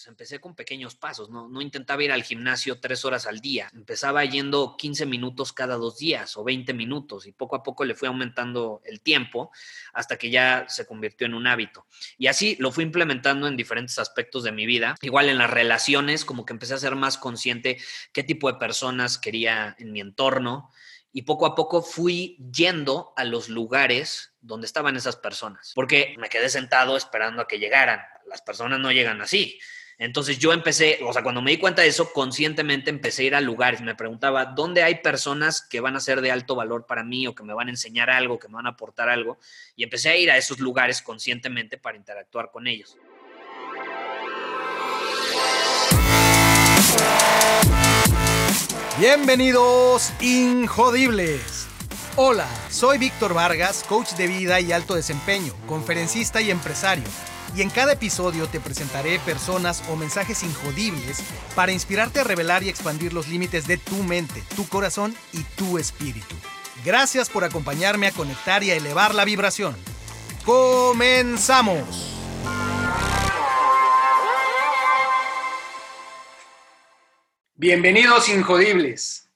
pues empecé con pequeños pasos, ¿no? no intentaba ir al gimnasio tres horas al día, empezaba yendo 15 minutos cada dos días o 20 minutos y poco a poco le fui aumentando el tiempo hasta que ya se convirtió en un hábito. Y así lo fui implementando en diferentes aspectos de mi vida. Igual en las relaciones, como que empecé a ser más consciente qué tipo de personas quería en mi entorno y poco a poco fui yendo a los lugares donde estaban esas personas, porque me quedé sentado esperando a que llegaran. Las personas no llegan así. Entonces yo empecé, o sea, cuando me di cuenta de eso, conscientemente empecé a ir a lugares. Me preguntaba, ¿dónde hay personas que van a ser de alto valor para mí o que me van a enseñar algo, que me van a aportar algo? Y empecé a ir a esos lugares conscientemente para interactuar con ellos. Bienvenidos, Injodibles. Hola, soy Víctor Vargas, coach de vida y alto desempeño, conferencista y empresario y en cada episodio te presentaré personas o mensajes injodibles para inspirarte a revelar y expandir los límites de tu mente, tu corazón y tu espíritu. Gracias por acompañarme a conectar y a elevar la vibración. ¡Comenzamos! Bienvenidos Injodibles.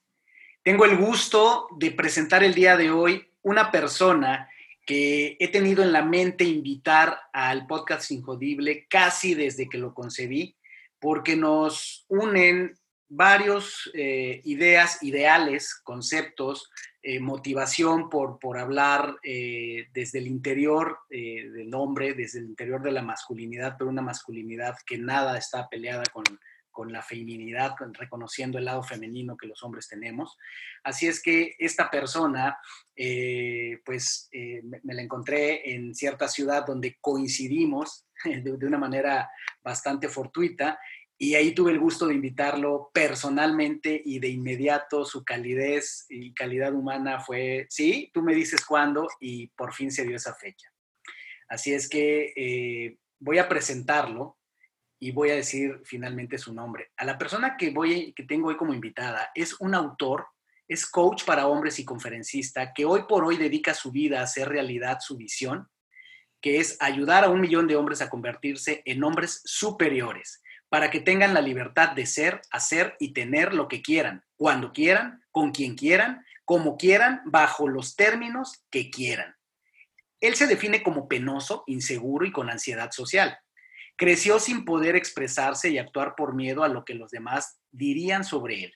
Tengo el gusto de presentar el día de hoy una persona que he tenido en la mente invitar al podcast Injodible casi desde que lo concebí, porque nos unen varios eh, ideas, ideales, conceptos, eh, motivación por, por hablar eh, desde el interior del hombre, desde el interior de la masculinidad, pero una masculinidad que nada está peleada con, con la feminidad, reconociendo el lado femenino que los hombres tenemos. Así es que esta persona, eh, pues eh, me, la encontré en cierta ciudad donde coincidimos de, una manera bastante fortuita y ahí tuve el gusto de invitarlo personalmente y de inmediato su calidez y calidad humana fue, sí, tú me dices cuándo y por fin se dio esa fecha. Así es que eh, voy a presentarlo y voy a decir finalmente su nombre. A la persona que, voy, que tengo hoy como invitada es un autor, es coach para hombres y conferencista que hoy por hoy dedica su vida a hacer realidad su visión, que es ayudar a un millón de hombres a convertirse en hombres superiores, para que tengan la libertad de ser, hacer y tener lo que quieran, cuando quieran, con quien quieran, como quieran, bajo los términos que quieran. Él se define como penoso, inseguro y con ansiedad social. Creció sin poder expresarse y actuar por miedo a lo que los demás dirían sobre él.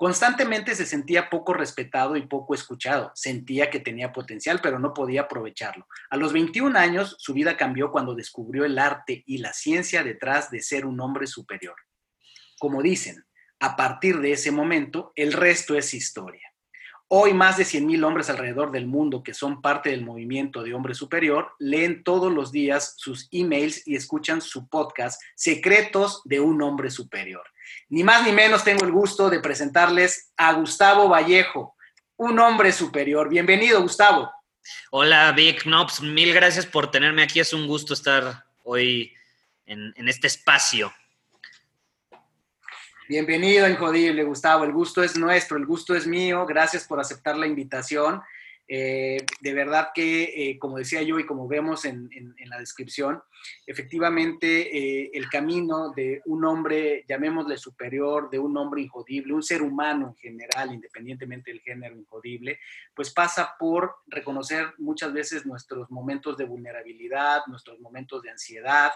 Constantemente se sentía poco respetado y poco escuchado. Sentía que tenía potencial, pero no podía aprovecharlo. A los 21 años, su vida cambió cuando descubrió el arte y la ciencia detrás de ser un hombre superior. Como dicen, a partir de ese momento, el resto es historia. Hoy más de 100.000 hombres alrededor del mundo que son parte del movimiento de hombre superior leen todos los días sus emails y escuchan su podcast Secretos de un hombre superior. Ni más ni menos tengo el gusto de presentarles a Gustavo Vallejo, un hombre superior. Bienvenido, Gustavo. Hola, Vic Knops. Pues, mil gracias por tenerme aquí. Es un gusto estar hoy en, en este espacio. Bienvenido, Injodible, Gustavo. El gusto es nuestro, el gusto es mío. Gracias por aceptar la invitación. Eh, de verdad que, eh, como decía yo y como vemos en, la descripción, efectivamente eh, el camino de un hombre, llamémosle superior, de un hombre injodible, un ser humano en general, independientemente del género injodible, pues pasa por reconocer muchas veces nuestros momentos de vulnerabilidad, nuestros momentos de ansiedad,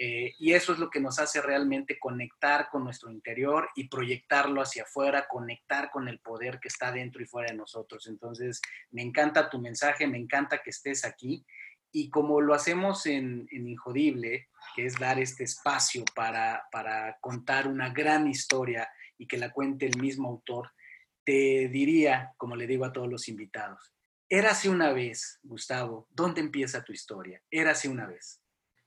eh, y eso es lo que nos hace realmente conectar con nuestro interior y proyectarlo hacia afuera, conectar con el poder que está dentro y fuera de nosotros. Entonces, me encanta tu mensaje, me encanta que estés aquí. Y como lo hacemos en, en Injodible, que es dar este espacio para, para contar una gran historia y que la cuente el mismo autor, te diría, como le digo a todos los invitados, érase una vez, Gustavo, ¿dónde empieza tu historia? Érase una vez.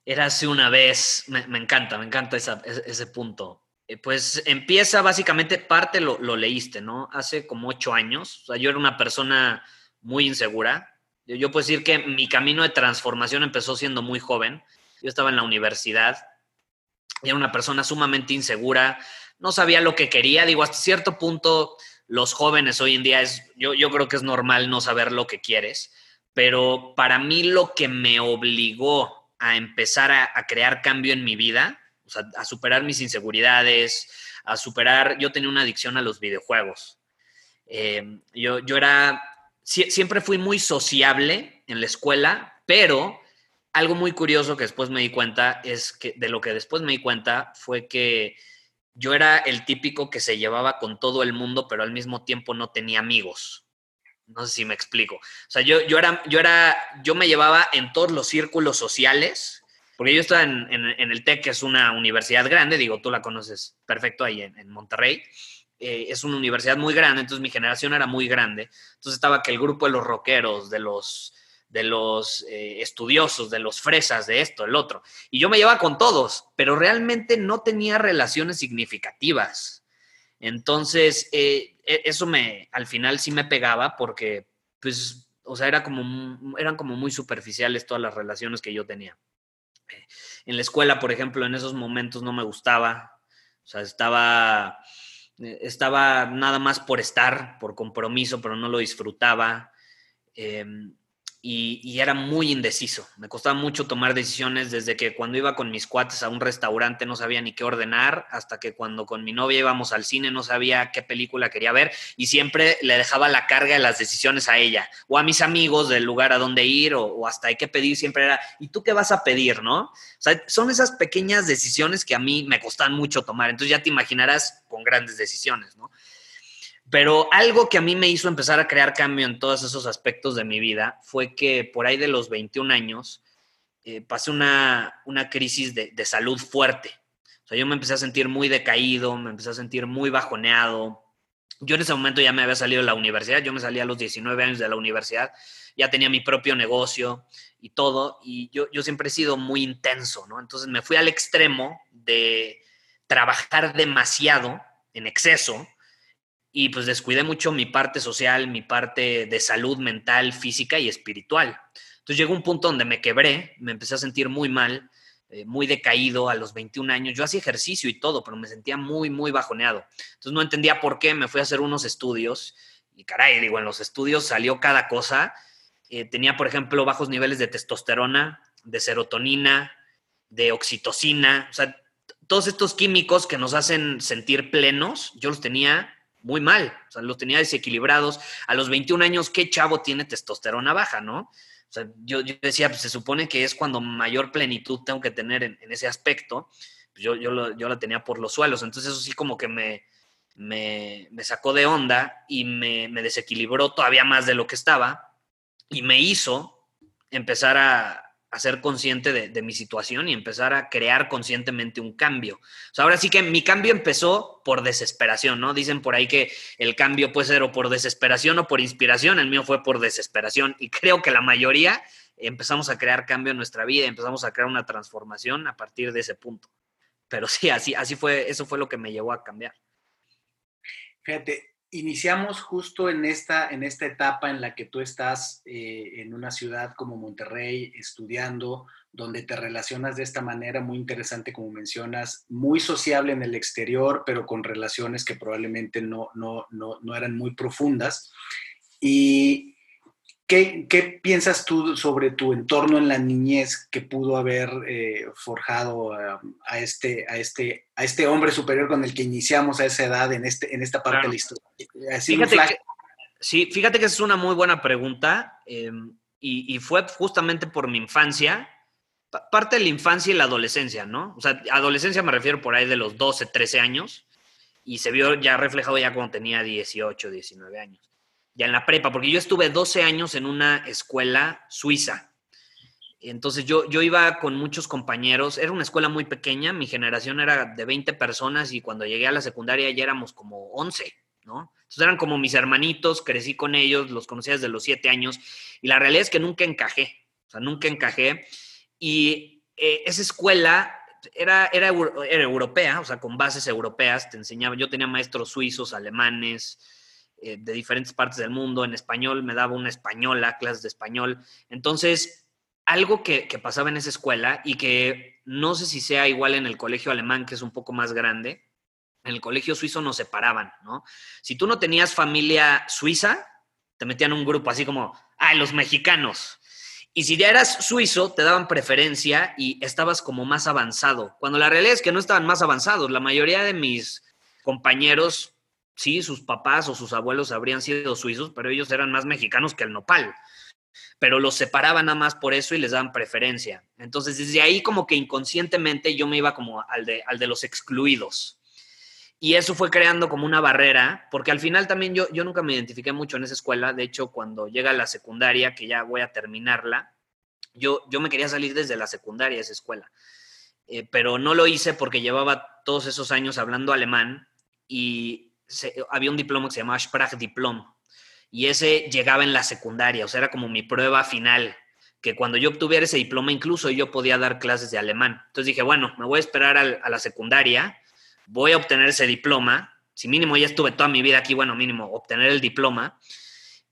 Era hace una vez, me, encanta, me encanta ese, punto. Eh, pues empieza básicamente, parte lo, leíste, ¿no? Hace como ocho años, o sea, yo era una persona muy insegura. Yo, yo puedo decir que mi camino de transformación empezó siendo muy joven. Yo estaba en la universidad, era una persona sumamente insegura, no sabía lo que quería, digo, hasta cierto punto los jóvenes hoy en día es, yo, yo creo que es normal no saber lo que quieres, pero para mí lo que me obligó a empezar a, crear cambio en mi vida, o sea, a superar mis inseguridades, a superar, yo tenía una adicción a los videojuegos. Eh, yo, yo era, siempre fui muy sociable en la escuela, pero algo muy curioso que después me di cuenta es que de lo que después me di cuenta fue que yo era el típico que se llevaba con todo el mundo, pero al mismo tiempo no tenía amigos. No sé si me explico. O sea, yo, yo, era, yo, era, yo me llevaba en todos los círculos sociales, porque yo estaba en, el TEC, que es una universidad grande, digo, tú la conoces perfecto ahí en, Monterrey. Eh, es una universidad muy grande, entonces mi generación era muy grande. Entonces estaba que el grupo de los rockeros, de los, de los eh, estudiosos, de los fresas, de esto, el otro. Y yo me llevaba con todos, pero realmente no tenía relaciones significativas. Entonces, eh, e, eso me, al final sí me pegaba porque, pues, o sea, era como, eran como muy superficiales todas las relaciones que yo tenía. En la escuela, por ejemplo, en esos momentos no me gustaba, o sea, estaba, eh, estaba nada más por estar, por compromiso, pero no lo disfrutaba. Em, y, era muy indeciso. Me costaba mucho tomar decisiones desde que cuando iba con mis cuates a un restaurante no sabía ni qué ordenar, hasta que cuando con mi novia íbamos al cine no sabía qué película quería ver y siempre le dejaba la carga de las decisiones a ella o a mis amigos del lugar a donde ir o, hasta hay que pedir, siempre era, ¿y tú qué vas a pedir, no? Son esas pequeñas decisiones que a mí me costan mucho tomar. Entonces ya te imaginarás con grandes decisiones, ¿no? Pero algo que a mí me hizo empezar a crear cambio en todos esos aspectos de mi vida fue que por ahí de los 21 años eh, pasé una, una crisis de, de, salud fuerte. O sea, yo me empecé a sentir muy decaído, me empecé a sentir muy bajoneado. Yo en ese momento ya me había salido de la universidad, yo me salí a los 19 años de la universidad, ya tenía mi propio negocio y todo, y yo, yo siempre he sido muy intenso, ¿no? Entonces me fui al extremo de trabajar demasiado, en exceso, y pues descuidé mucho mi parte social, mi parte de salud mental, física y espiritual. Entonces llegó un punto donde me quebré, me empecé a sentir muy mal, eh, muy decaído a los 21 años. Yo hacía ejercicio y todo, pero me sentía muy, muy bajoneado. Entonces no entendía por qué, me fui a hacer unos estudios y caray, digo, en los estudios salió cada cosa. Eh, tenía, por ejemplo, bajos niveles de testosterona, de serotonina, de oxitocina, o sea, todos estos químicos que nos hacen sentir plenos, yo los tenía muy mal, o sea, los tenía desequilibrados. A los 21 años, ¿qué chavo tiene testosterona baja, no? O sea, yo, decía, pues se supone que es cuando mayor plenitud tengo que tener en, ese aspecto. Pues yo, yo, yo, la tenía por los suelos. Entonces, eso sí, como que me, me, me sacó de onda y me, me desequilibró todavía más de lo que estaba y me hizo empezar a, a ser consciente de, mi situación y empezar a crear conscientemente un cambio. O ahora sí que mi cambio empezó por desesperación, ¿no? Dicen por ahí que el cambio puede ser o por desesperación o por inspiración, el mío fue por desesperación y creo que la mayoría empezamos a crear cambio en nuestra vida, empezamos a crear una transformación a partir de ese punto. Pero sí, así, así fue, eso fue lo que me llevó a cambiar. Fíjate, iniciamos justo en esta, en esta etapa en la que tú estás eh, en una ciudad como Monterrey estudiando, donde te relacionas de esta manera muy interesante, como mencionas, muy sociable en el exterior, pero con relaciones que probablemente no, no, no, no eran muy profundas. Y ¿Qué, piensas tú sobre tu entorno en la niñez que pudo haber eh, forjado a, este, a, este, a este hombre superior con el que iniciamos a esa edad en, este, en esta parte de la historia? fíjate que, sí, fíjate que es una muy buena pregunta em, y, y, fue justamente por mi infancia, parte de la infancia y la adolescencia, ¿no? O sea, adolescencia me refiero por ahí de los 12, 13 años y se vio ya reflejado ya cuando tenía 18, 19 años ya en la prepa, porque yo estuve 12 años en una escuela suiza. Entonces yo, yo iba con muchos compañeros, era una escuela muy pequeña, mi generación era de 20 personas y cuando llegué a la secundaria ya éramos como 11, ¿no? Entonces eran como mis hermanitos, crecí con ellos, los conocí desde los 7 años y la realidad es que nunca encajé, o sea, nunca encajé. Y eh, esa escuela era, era, era europea, o sea, con bases europeas, te enseñaba, yo tenía maestros suizos, alemanes, eh, de diferentes partes del mundo, en español me daba una española, clases de español. Entonces, algo que, pasaba en esa escuela y que no sé si sea igual en el colegio alemán, que es un poco más grande, en el colegio suizo nos separaban, ¿no? Si tú no tenías familia suiza, te metían un grupo así como, ah, los mexicanos. Y si ya eras suizo, te daban preferencia y estabas como más avanzado. Cuando la realidad es que no estaban más avanzados. La mayoría de mis compañeros, sí, sus papás o sus abuelos habrían sido suizos, pero ellos eran más mexicanos que el nopal. Pero los separaban nada más por eso y les daban preferencia. Entonces, desde ahí como que inconscientemente yo me iba como al de, al de los excluidos. Y eso fue creando como una barrera, porque al final también yo, yo nunca me identifiqué mucho en esa escuela. De hecho, cuando llega la secundaria, que ya voy a terminarla, yo, yo me quería salir desde la secundaria esa escuela. Eh, pero no lo hice porque llevaba todos esos años hablando alemán y había un diploma que se llamaba Sprachdiplom. Y ese llegaba en la secundaria, o sea, era como mi prueba final que cuando yo obtuviera ese diploma, incluso yo podía dar clases de alemán. Entonces dije, bueno, me voy a esperar a la secundaria voy a obtener ese diploma, si mínimo ya estuve toda mi vida aquí, bueno, mínimo obtener el diploma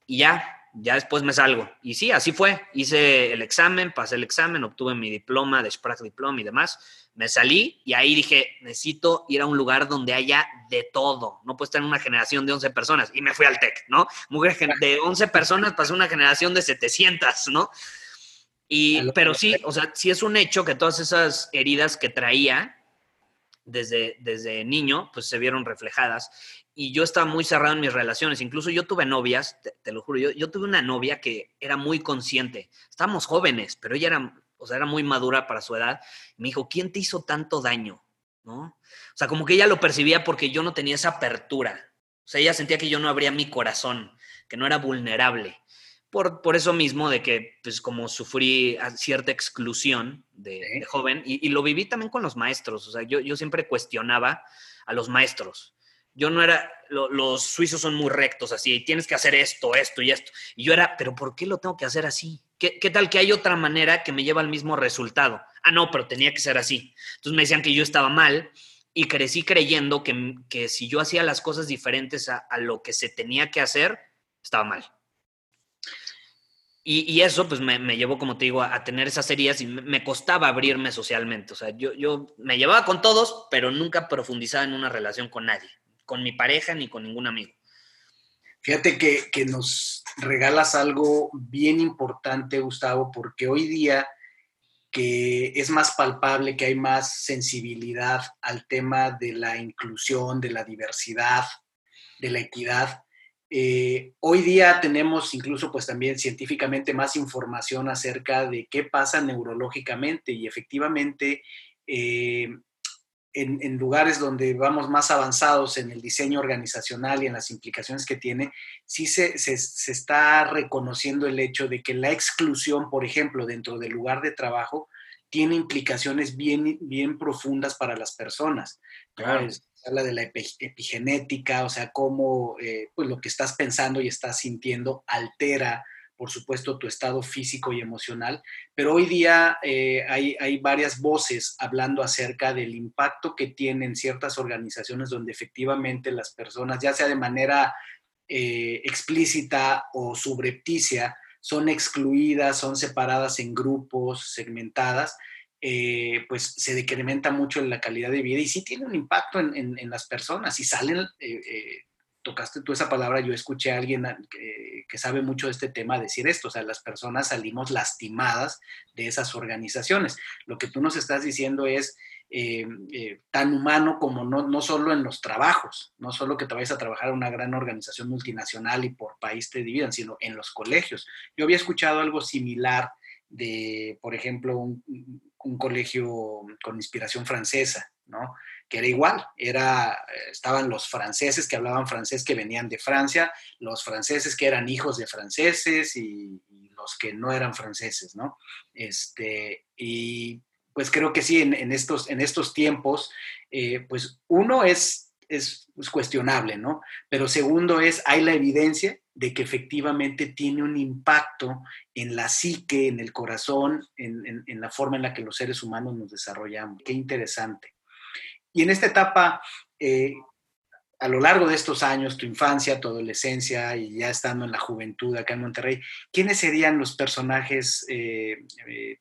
y ya, ya después me salgo. Y sí, así fue. Hice el examen, pasé el examen, obtuve mi diploma de Sprachdiplom y demás. Me salí y ahí dije, necesito ir a un lugar donde haya de todo. No puedo estar en una generación de 11 personas. Y me fui al TEC, ¿no? De 11 personas pasó una generación de 700, ¿no? Y, pero sí, o sea, sí es un hecho que todas esas heridas que traía desde, desde niño, pues se vieron reflejadas. Y yo estaba muy cerrado en mis relaciones. Incluso yo tuve novias, te, lo juro, yo, yo, tuve una novia que era muy consciente. Estábamos jóvenes, pero ella era, o sea, era muy madura para su edad. me dijo, ¿quién te hizo tanto daño? ¿No? O sea, como que ella lo percibía porque yo no tenía esa apertura. O sea, ella sentía que yo no abría mi corazón, que no era vulnerable por, por, eso mismo de que, pues como sufrí cierta exclusión de, joven, y, lo viví también con los maestros, o sea, yo, yo siempre cuestionaba a los maestros. Yo no era, los suizos son muy rectos así, y tienes que hacer esto, esto y esto. Y yo era, pero ¿por qué lo tengo que hacer así? ¿Qué, ¿Qué, tal que hay otra manera que me lleva al mismo resultado? Ah, no, pero tenía que ser así. Entonces me decían que yo estaba mal y crecí creyendo que, que si yo hacía las cosas diferentes a, a lo que se tenía que hacer, estaba mal. Y, eso pues me, llevó, como te digo, a, tener esas heridas y me, costaba abrirme socialmente. O sea, yo, yo me llevaba con todos, pero nunca profundizaba en una relación con nadie, con mi pareja ni con ningún amigo. Fíjate que, que nos regalas algo bien importante, Gustavo, porque hoy día que es más palpable, que hay más sensibilidad al tema de la inclusión, de la diversidad, de la equidad, eh, hoy día tenemos incluso pues también científicamente más información acerca de qué pasa neurológicamente y efectivamente eh, en, lugares donde vamos más avanzados en el diseño organizacional y en las implicaciones que tiene, sí se, está reconociendo el hecho de que la exclusión, por ejemplo, dentro del lugar de trabajo, tiene implicaciones bien, bien profundas para las personas. Claro habla de la epigenética, o sea, cómo eh, pues lo que estás pensando y estás sintiendo altera, por supuesto, tu estado físico y emocional. Pero hoy día eh, hay, hay, varias voces hablando acerca del impacto que tienen ciertas organizaciones donde efectivamente las personas, ya sea de manera eh, explícita o subrepticia, son excluidas, son separadas en grupos, segmentadas, eh, pues se decrementa mucho la calidad de vida y sí tiene un impacto en, las personas. Y salen, tocaste tú esa palabra, yo escuché a alguien que, sabe mucho de este tema decir esto, o sea, las personas salimos lastimadas de esas organizaciones. Lo que tú nos estás diciendo es tan humano como no, no solo en los trabajos, no solo que te vayas a trabajar en una gran organización multinacional y por país te dividan, sino en los colegios. Yo había escuchado algo similar de, por ejemplo, un colegio con inspiración francesa, ¿no? Que era igual, era, estaban los franceses que hablaban francés que venían de Francia, los franceses que eran hijos de franceses y, los que no eran franceses, ¿no? Este, y pues creo que sí, en, estos, en estos tiempos, eh, pues uno es, es, es cuestionable, ¿no? Pero segundo es, hay la evidencia de que efectivamente tiene un impacto en la psique, en el corazón, en, la forma en la que los seres humanos nos desarrollamos. Qué interesante. Y en esta etapa, eh, a lo largo de estos años, tu infancia, tu adolescencia y ya estando en la juventud acá en Monterrey, ¿quiénes serían los personajes eh, eh,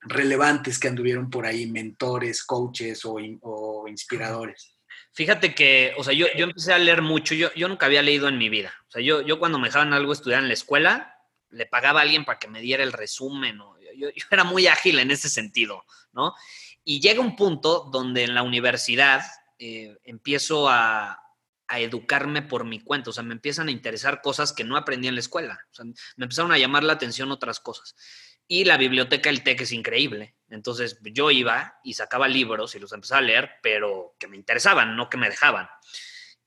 relevantes que anduvieron por ahí, mentores, coaches o inspiradores? Fíjate que, o sea, yo, yo empecé a leer mucho, yo, yo nunca había leído en mi vida. O sea, yo, yo cuando me dejaban algo estudiar en la escuela, le pagaba a alguien para que me diera el resumen. Yo, era muy ágil en ese sentido, ¿no? Y llega un punto donde en la universidad eh, empiezo a, educarme por mi cuenta, o sea, me empiezan a interesar cosas que no aprendí en la escuela, o sea, me empezaron a llamar la atención otras cosas. Y la biblioteca del TEC es increíble, entonces yo iba y sacaba libros y los empezaba a leer, pero que me interesaban, no que me dejaban.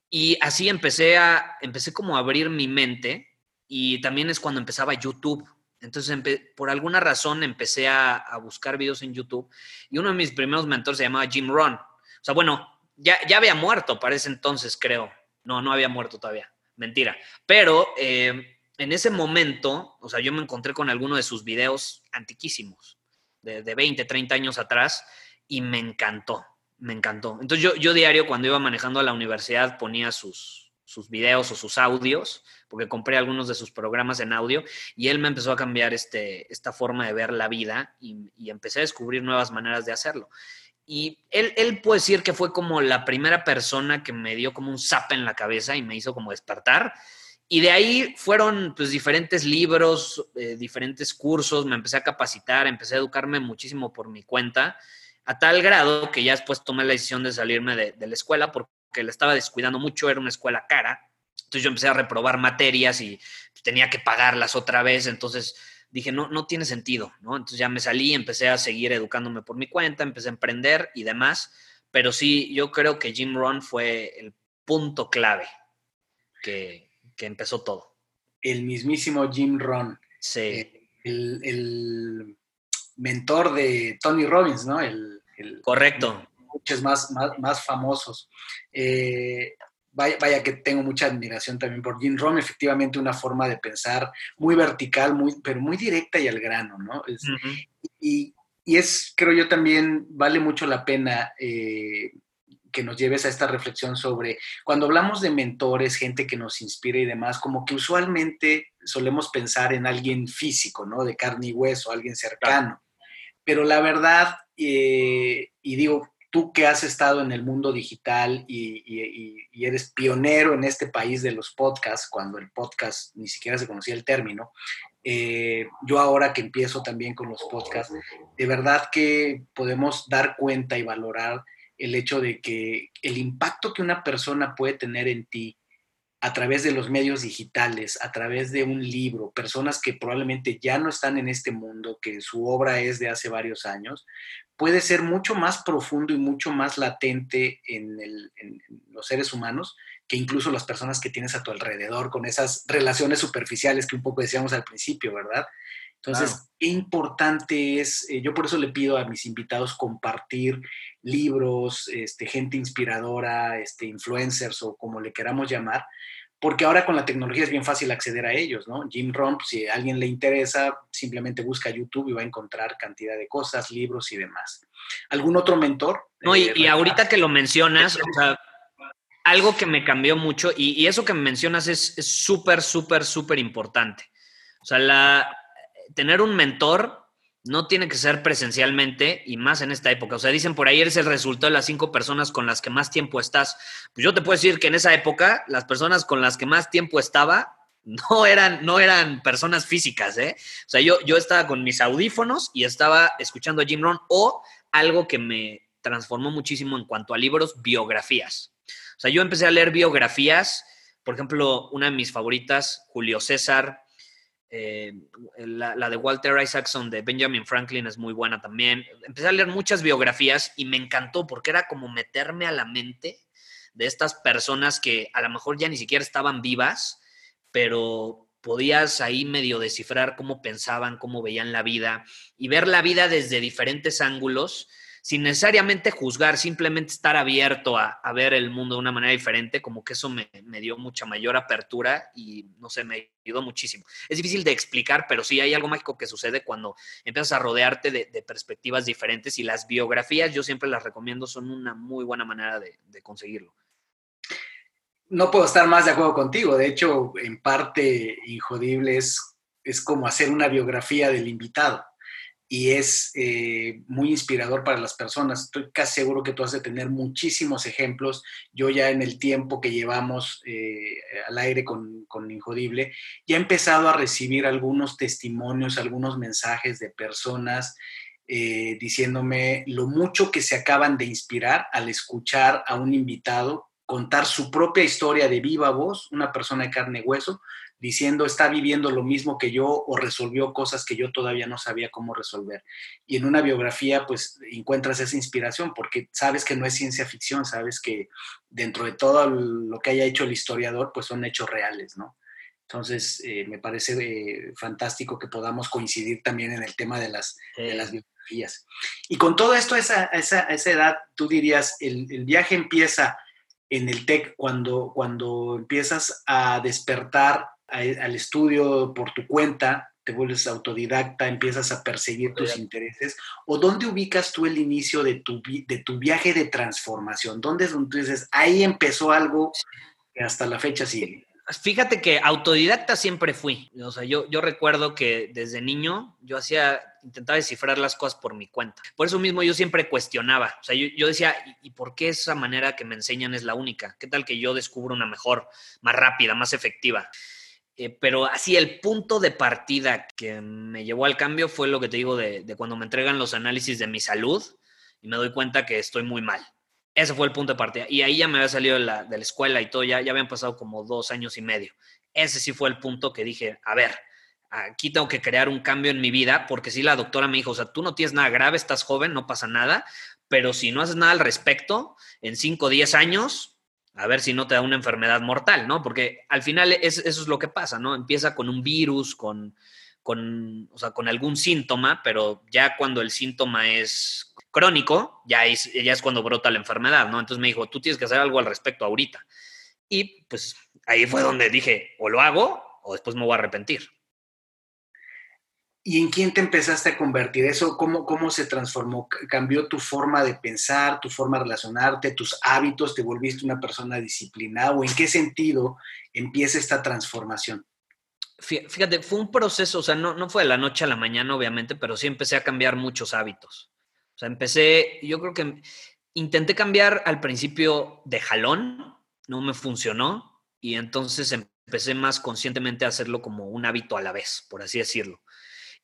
Y así empecé a, empecé como a abrir mi mente y también es cuando empezaba YouTube. Entonces, por alguna razón empecé a, buscar videos en YouTube y uno de mis primeros mentores se llamaba Jim Ron. O sea, bueno, ya, ya había muerto para ese entonces, creo. No, no había muerto todavía. Mentira. Pero eh, en ese momento, o sea, yo me encontré con alguno de sus videos antiquísimos, de, de 20, 30 años atrás, y me encantó, me encantó. Entonces yo, yo diario cuando iba manejando a la universidad ponía sus, sus videos o sus audios, porque compré algunos de sus programas en audio, y él me empezó a cambiar este, esta forma de ver la vida y, empecé a descubrir nuevas maneras de hacerlo. Y él, él puede decir que fue como la primera persona que me dio como un zap en la cabeza y me hizo como despertar. Y de ahí fueron pues diferentes libros, eh, diferentes cursos, me empecé a capacitar, empecé a educarme muchísimo por mi cuenta, a tal grado que ya después tomé la decisión de salirme de, de la escuela porque la estaba descuidando mucho, era una escuela cara. Entonces yo empecé a reprobar materias y tenía que pagarlas otra vez, entonces dije, no, no tiene sentido, ¿no? Entonces ya me salí, empecé a seguir educándome por mi cuenta, empecé a emprender y demás, pero sí, yo creo que Jim Ron fue el punto clave que, que empezó todo. El mismísimo Jim Ron. Sí. Eh, el, el, mentor de Tony Robbins, ¿no? El, el Correcto. Muchos más, más, más famosos. Eh, vaya, vaya, que tengo mucha admiración también por Jim Rom, efectivamente una forma de pensar muy vertical, muy, pero muy directa y al grano, ¿no? Es, uh -huh. y, y, es, creo yo también, vale mucho la pena eh, que nos lleves a esta reflexión sobre, cuando hablamos de mentores, gente que nos inspira y demás, como que usualmente solemos pensar en alguien físico, ¿no? De carne y hueso, alguien cercano. Claro. Pero la verdad, eh, y digo, tú que has estado en el mundo digital y, eres pionero en este país de los podcasts, cuando el podcast ni siquiera se conocía el término, eh, yo ahora que empiezo también con los podcasts, de verdad que podemos dar cuenta y valorar el hecho de que el impacto que una persona puede tener en ti a través de los medios digitales, a través de un libro, personas que probablemente ya no están en este mundo, que su obra es de hace varios años, puede ser mucho más profundo y mucho más latente en, el, en, los seres humanos que incluso las personas que tienes a tu alrededor, con esas relaciones superficiales que un poco decíamos al principio, ¿verdad? Entonces, claro. qué importante es, eh, yo por eso le pido a mis invitados compartir libros, este, gente inspiradora, este, influencers o como le queramos llamar, porque ahora con la tecnología es bien fácil acceder a ellos, ¿no? Jim Romp, si a alguien le interesa, simplemente busca YouTube y va a encontrar cantidad de cosas, libros y demás. ¿Algún otro mentor? No, y, y ahorita que lo mencionas, o sea, algo que me cambió mucho, y, y eso que me mencionas es súper, súper, súper importante. O sea, la, tener un mentor no tiene que ser presencialmente y más en esta época. O sea, dicen por ahí eres el resultado de las cinco personas con las que más tiempo estás. Pues yo te puedo decir que en esa época las personas con las que más tiempo estaba no eran, no eran personas físicas, ¿eh? O sea, yo, yo estaba con mis audífonos y estaba escuchando a Jim Rohn o algo que me transformó muchísimo en cuanto a libros, biografías. O sea, yo empecé a leer biografías, por ejemplo, una de mis favoritas, Julio César, eh, la, la, de Walter Isaacson de Benjamin Franklin es muy buena también. Empecé a leer muchas biografías y me encantó porque era como meterme a la mente de estas personas que a lo mejor ya ni siquiera estaban vivas, pero podías ahí medio descifrar cómo pensaban, cómo veían la vida y ver la vida desde diferentes ángulos sin necesariamente juzgar, simplemente estar abierto a, ver el mundo de una manera diferente, como que eso me, me, dio mucha mayor apertura y no sé, me ayudó muchísimo. Es difícil de explicar, pero sí hay algo mágico que sucede cuando empiezas a rodearte de, perspectivas diferentes y las biografías yo siempre las recomiendo, son una muy buena manera de, de conseguirlo. No puedo estar más de acuerdo contigo, de hecho, en parte Injodible es, es como hacer una biografía del invitado y es eh, muy inspirador para las personas. Estoy casi seguro que tú has de tener muchísimos ejemplos. Yo ya en el tiempo que llevamos eh, al aire con, con Injodible, ya he empezado a recibir algunos testimonios, algunos mensajes de personas eh, diciéndome lo mucho que se acaban de inspirar al escuchar a un invitado contar su propia historia de viva voz, una persona de carne y hueso, diciendo está viviendo lo mismo que yo o resolvió cosas que yo todavía no sabía cómo resolver. Y en una biografía pues encuentras esa inspiración porque sabes que no es ciencia ficción, sabes que dentro de todo lo que haya hecho el historiador pues son hechos reales, ¿no? Entonces eh, me parece eh, fantástico que podamos coincidir también en el tema de las, las biografías. Y con todo esto, esa, esa, esa edad, tú dirías, el, el viaje empieza en el TEC cuando, cuando empiezas a despertar al estudio por tu cuenta, te vuelves autodidacta, empiezas a perseguir tus intereses, o dónde ubicas tú el inicio de tu, de tu viaje de transformación, dónde es donde dices, ahí empezó algo que hasta la fecha sigue. Fíjate que autodidacta siempre fui. O sea, yo, yo recuerdo que desde niño yo hacía, intentaba descifrar las cosas por mi cuenta. Por eso mismo yo siempre cuestionaba. O sea, yo, yo decía, ¿y, por qué esa manera que me enseñan es la única? ¿Qué tal que yo descubro una mejor, más rápida, más efectiva? Eh, pero así el punto de partida que me llevó al cambio fue lo que te digo de, cuando me entregan los análisis de mi salud y me doy cuenta que estoy muy mal. Ese fue el punto de partida. Y ahí ya me había salido de la, escuela y todo, ya, ya habían pasado como dos años y medio. Ese sí fue el punto que dije, a ver, aquí tengo que crear un cambio en mi vida, porque si la doctora me dijo, o sea, tú no tienes nada grave, estás joven, no pasa nada, pero si no haces nada al respecto, en 5 o 10 años a ver si no te da una enfermedad mortal, ¿no? Porque al final eso es lo que pasa, ¿no? Empieza con un virus, con, con, o sea, con algún síntoma, pero ya cuando el síntoma es crónico, ya es, ya es cuando brota la enfermedad, ¿no? Entonces me dijo, tú tienes que hacer algo al respecto ahorita. Y pues ahí fue donde dije, o lo hago o después me voy a arrepentir. ¿Y en quién te empezaste a convertir? ¿Eso cómo, cómo se transformó? ¿Cambió tu forma de pensar, tu forma de relacionarte, tus hábitos? ¿Te volviste una persona disciplinada? ¿O en qué sentido empieza esta transformación? Fíjate, fue un proceso, o sea, no, no fue de la noche a la mañana, obviamente, pero sí empecé a cambiar muchos hábitos. O sea, empecé, yo creo que intenté cambiar al principio de jalón, no me funcionó, y entonces empecé más conscientemente a hacerlo como un hábito a la vez, por así decirlo.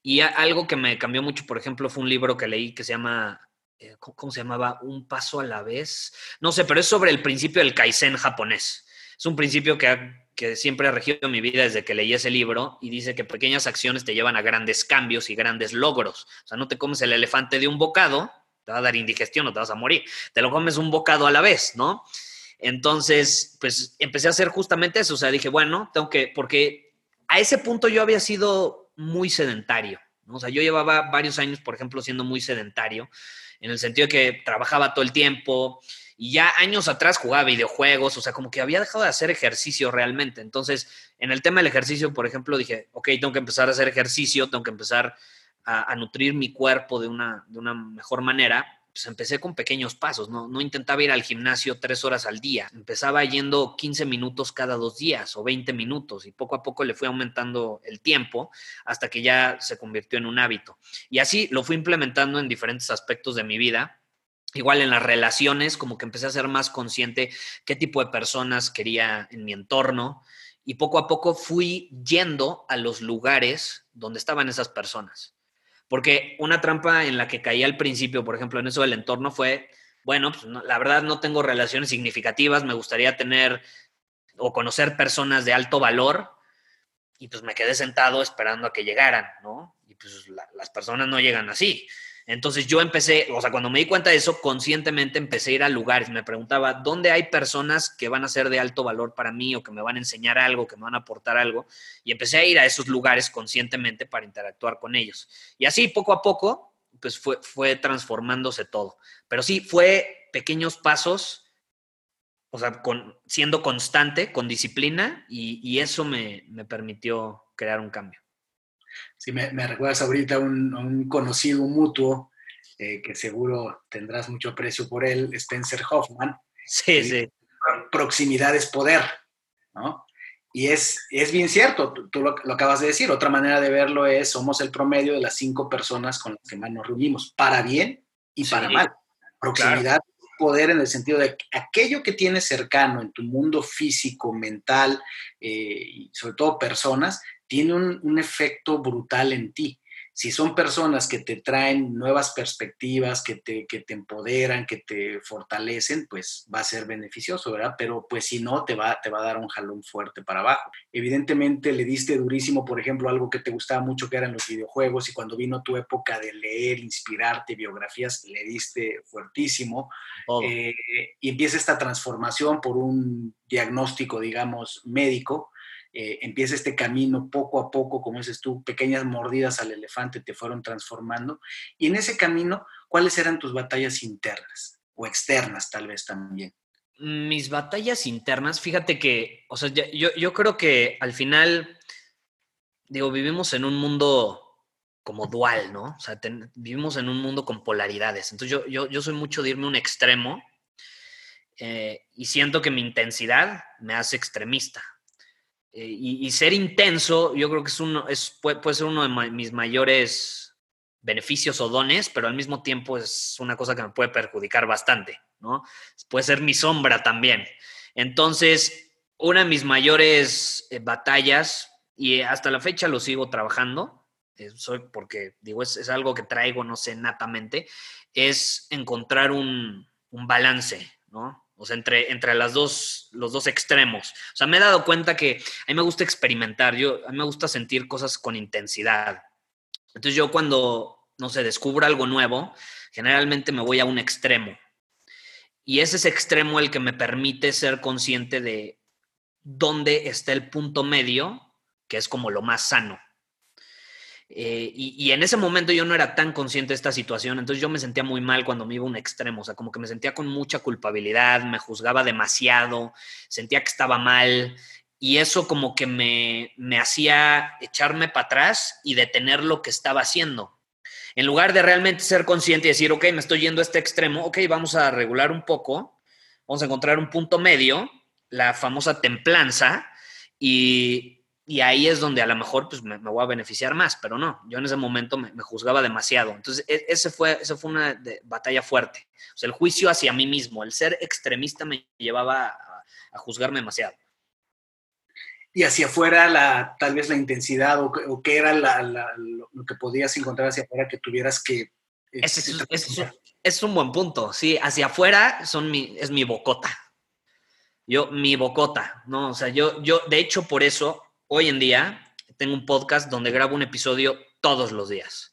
Y algo que me cambió mucho, por ejemplo, fue un libro que leí que se llama, eh, ¿cómo se llamaba? Un paso a la vez. No sé, pero es sobre el principio del Kaizen japonés. Es un principio que, que siempre ha regido mi vida desde que leí ese libro y dice que pequeñas acciones te llevan a grandes cambios y grandes logros. O sea, no te comes el elefante de un bocado, te va a dar indigestión o te vas a morir. Te lo comes un bocado a la vez, ¿no? Entonces, pues empecé a hacer justamente eso. O sea, dije, bueno, tengo que, porque a ese punto yo había sido muy sedentario. ¿no? O sea, yo llevaba varios años, por ejemplo, siendo muy sedentario, en el sentido de que trabajaba todo el tiempo y ya años atrás jugaba videojuegos, o sea, como que había dejado de hacer ejercicio realmente. Entonces, en el tema del ejercicio, por ejemplo, dije, ok, tengo que empezar a hacer ejercicio, tengo que empezar a, a nutrir mi cuerpo de una, de una mejor manera pues empecé con pequeños pasos, ¿no? intentaba ir al gimnasio tres horas al día, empezaba yendo 15 minutos cada dos días o 20 minutos y poco a poco le fui aumentando el tiempo hasta que ya se convirtió en un hábito. Y así lo fui implementando en diferentes aspectos de mi vida. Igual en las relaciones, como que empecé a ser más consciente qué tipo de personas quería en mi entorno y poco a poco fui yendo a los lugares donde estaban esas personas. Porque una trampa en la que caí al principio, por ejemplo, en eso del entorno fue, bueno, pues la verdad no tengo relaciones significativas, me gustaría tener o conocer personas de alto valor y pues me quedé sentado esperando a que llegaran, ¿no? Y pues las personas no llegan así. Entonces yo empecé, o sea, cuando me di cuenta de eso, conscientemente empecé a ir a lugares. Me preguntaba, ¿dónde hay personas que van a ser de alto valor para mí o que me van a enseñar algo, que me van a aportar algo? Y empecé a ir a esos lugares conscientemente para interactuar con ellos. Y así, poco a poco, pues fue, fue transformándose todo. Pero sí, fue pequeños pasos, o sea, con, siendo constante, con disciplina, y, eso me, permitió crear un cambio. Si me, recuerdas ahorita un, un conocido mutuo eh, que seguro tendrás mucho aprecio por él, Spencer Hoffman. Sí, sí. Proximidad es poder, ¿no? Y es, es bien cierto, tú, lo, acabas de decir. Otra manera de verlo es, somos el promedio de las cinco personas con las que más nos reunimos, para bien y para mal. Proximidad, poder en el sentido de aquello que tienes cercano en tu mundo físico, mental eh, y sobre todo personas, tiene un, un efecto brutal en ti si son personas que te traen nuevas perspectivas, que te, que te empoderan, que te fortalecen, pues va a ser beneficioso, ¿verdad? Pero pues si no, te va, te va a dar un jalón fuerte para abajo. Evidentemente le diste durísimo, por ejemplo, algo que te gustaba mucho, que eran los videojuegos, y cuando vino tu época de leer, inspirarte, biografías, le diste fuertísimo. Eh, y empieza esta transformación por un diagnóstico, digamos, médico eh, empieza este camino poco a poco, como dices tú, pequeñas mordidas al elefante te fueron transformando. Y en ese camino, ¿cuáles eran tus batallas internas o externas tal vez también? Mis batallas internas, fíjate que, o sea, yo, yo creo que al final, digo, vivimos en un mundo como dual, ¿no? O sea, vivimos en un mundo con polaridades. Entonces yo, yo, yo soy mucho de irme un extremo eh, y siento que mi intensidad me hace extremista. Eh, y, ser intenso, yo creo que es uno, puede, ser uno de mis mayores beneficios o dones, pero al mismo tiempo es una cosa que me puede perjudicar bastante, ¿no? Puede ser mi sombra también. Entonces, una de mis mayores eh, batallas, y hasta la fecha lo sigo trabajando, eh, soy porque digo, es, es, algo que traigo, no sé, natamente, es encontrar un, un balance, ¿no? O sea, entre, entre las dos, los dos extremos. O sea, me he dado cuenta que a mí me gusta experimentar, yo, a mí me gusta sentir cosas con intensidad. Entonces yo cuando, no sé, descubro algo nuevo, generalmente me voy a un extremo. Y es ese extremo el que me permite ser consciente de dónde está el punto medio, que es como lo más sano. Eh, y, en ese momento yo no era tan consciente de esta situación, entonces yo me sentía muy mal cuando me iba a un extremo, o sea, como que me sentía con mucha culpabilidad, me juzgaba demasiado, sentía que estaba mal y eso como que me, me hacía echarme para atrás y detener lo que estaba haciendo. En lugar de realmente ser consciente y decir, ok, me estoy yendo a este extremo, ok, vamos a regular un poco, vamos a encontrar un punto medio, la famosa templanza, y, y ahí es donde a lo mejor pues, me, voy a beneficiar más, pero no, yo en ese momento me, juzgaba demasiado. Entonces, e, ese fue, esa fue una batalla fuerte. O sea, el juicio hacia mí mismo, el ser extremista me llevaba a, juzgarme demasiado. Y hacia afuera, la, tal vez la intensidad o, o qué era lo que podías encontrar hacia afuera que tuvieras que... Es, es, un buen punto, sí, hacia afuera son mi, es mi bocota. Yo, mi bocota, ¿no? O sea, yo, yo, de hecho, por eso hoy en día tengo un podcast donde grabo un episodio todos los días,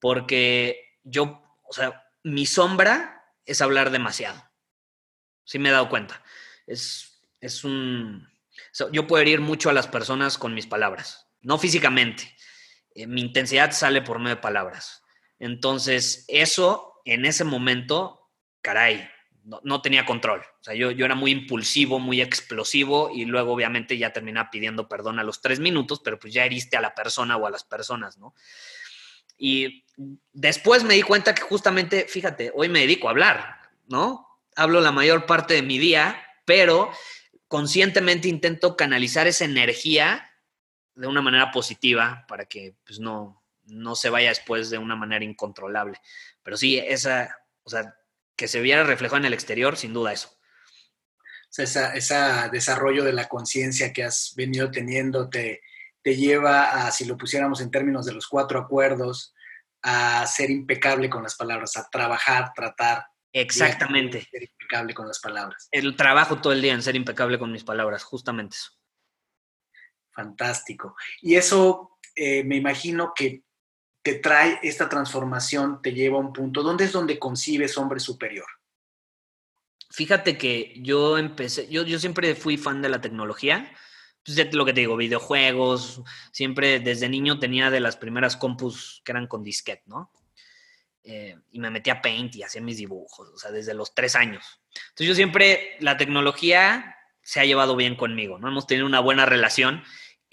porque yo, o sea, mi sombra es hablar demasiado. Sí me he dado cuenta. Es, es un... Yo puedo herir mucho a las personas con mis palabras, no físicamente. Eh, mi intensidad sale por medio de palabras. Entonces, eso en ese momento, caray, no, tenía control. O sea, yo, yo era muy impulsivo, muy explosivo y luego obviamente ya terminaba pidiendo perdón a los tres minutos, pero pues ya heriste a la persona o a las personas, ¿no? Y después me di cuenta que justamente, fíjate, hoy me dedico a hablar, ¿no? Hablo la mayor parte de mi día, pero conscientemente intento canalizar esa energía de una manera positiva para que pues, no, no se vaya después de una manera incontrolable. Pero sí, esa, o sea, que se viera reflejado en el exterior, sin duda eso. O sea, ese desarrollo de la conciencia que has venido teniendo te, te lleva a, si lo pusiéramos en términos de los cuatro acuerdos, a ser impecable con las palabras, a trabajar, tratar. Exactamente. Ser impecable con las palabras. El trabajo todo el día en ser impecable con mis palabras, justamente eso. Fantástico. Y eso eh, me imagino que te trae esta transformación, te lleva a un punto. ¿Dónde es donde concibes hombre superior? Fíjate que yo empecé, yo, yo siempre fui fan de la tecnología. Pues lo que te digo, videojuegos, siempre desde niño tenía de las primeras compus que eran con disquete, ¿no? Eh, y me metía a Paint y hacía mis dibujos, o sea, desde los tres años. Entonces yo siempre, la tecnología se ha llevado bien conmigo, ¿no? Hemos tenido una buena relación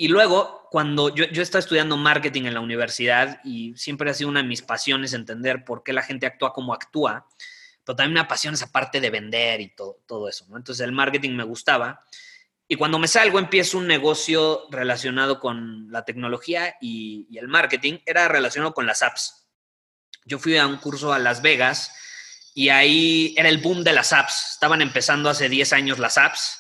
y luego, cuando yo, yo estaba estudiando marketing en la universidad y siempre ha sido una de mis pasiones entender por qué la gente actúa como actúa, pero también una pasión esa parte de vender y todo, todo eso, ¿no? Entonces el marketing me gustaba Y cuando me salgo, empiezo un negocio relacionado con la tecnología y, y, el marketing. Era relacionado con las apps. Yo fui a un curso a Las Vegas y ahí era el boom de las apps. Estaban empezando hace 10 años las apps,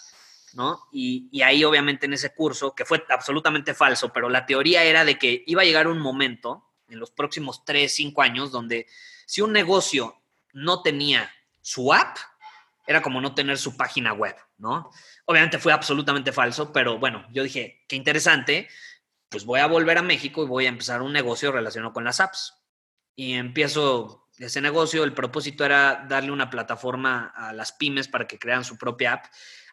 Y, y ahí, obviamente, en ese curso, que fue absolutamente falso, pero la teoría era de que iba a llegar un momento en los próximos 3, 5 años donde si un negocio no tenía su app, era como no tener su página web, ¿no? Obviamente fue absolutamente falso, pero bueno, yo dije, qué interesante, pues voy a volver a México y voy a empezar un negocio relacionado con las apps. Y empiezo ese negocio, el propósito era darle una plataforma a las pymes para que crean su propia app.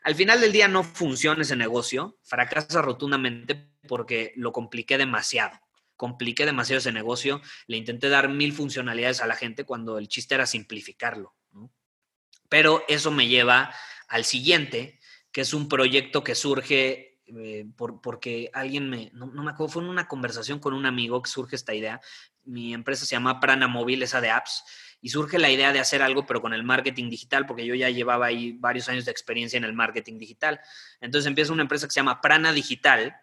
Al final del día no funciona ese negocio, fracasa rotundamente porque lo compliqué demasiado. Compliqué demasiado ese negocio, le intenté dar mil funcionalidades a la gente cuando el chiste era simplificarlo. Pero eso me lleva al siguiente, que es un proyecto que surge eh, por, porque alguien me, no, me acuerdo, fue en una conversación con un amigo que surge esta idea. Mi empresa se llama Prana Móvil, esa de apps, y surge la idea de hacer algo, pero con el marketing digital, porque yo ya llevaba ahí varios años de experiencia en el marketing digital. Entonces empieza una empresa que se llama Prana Digital,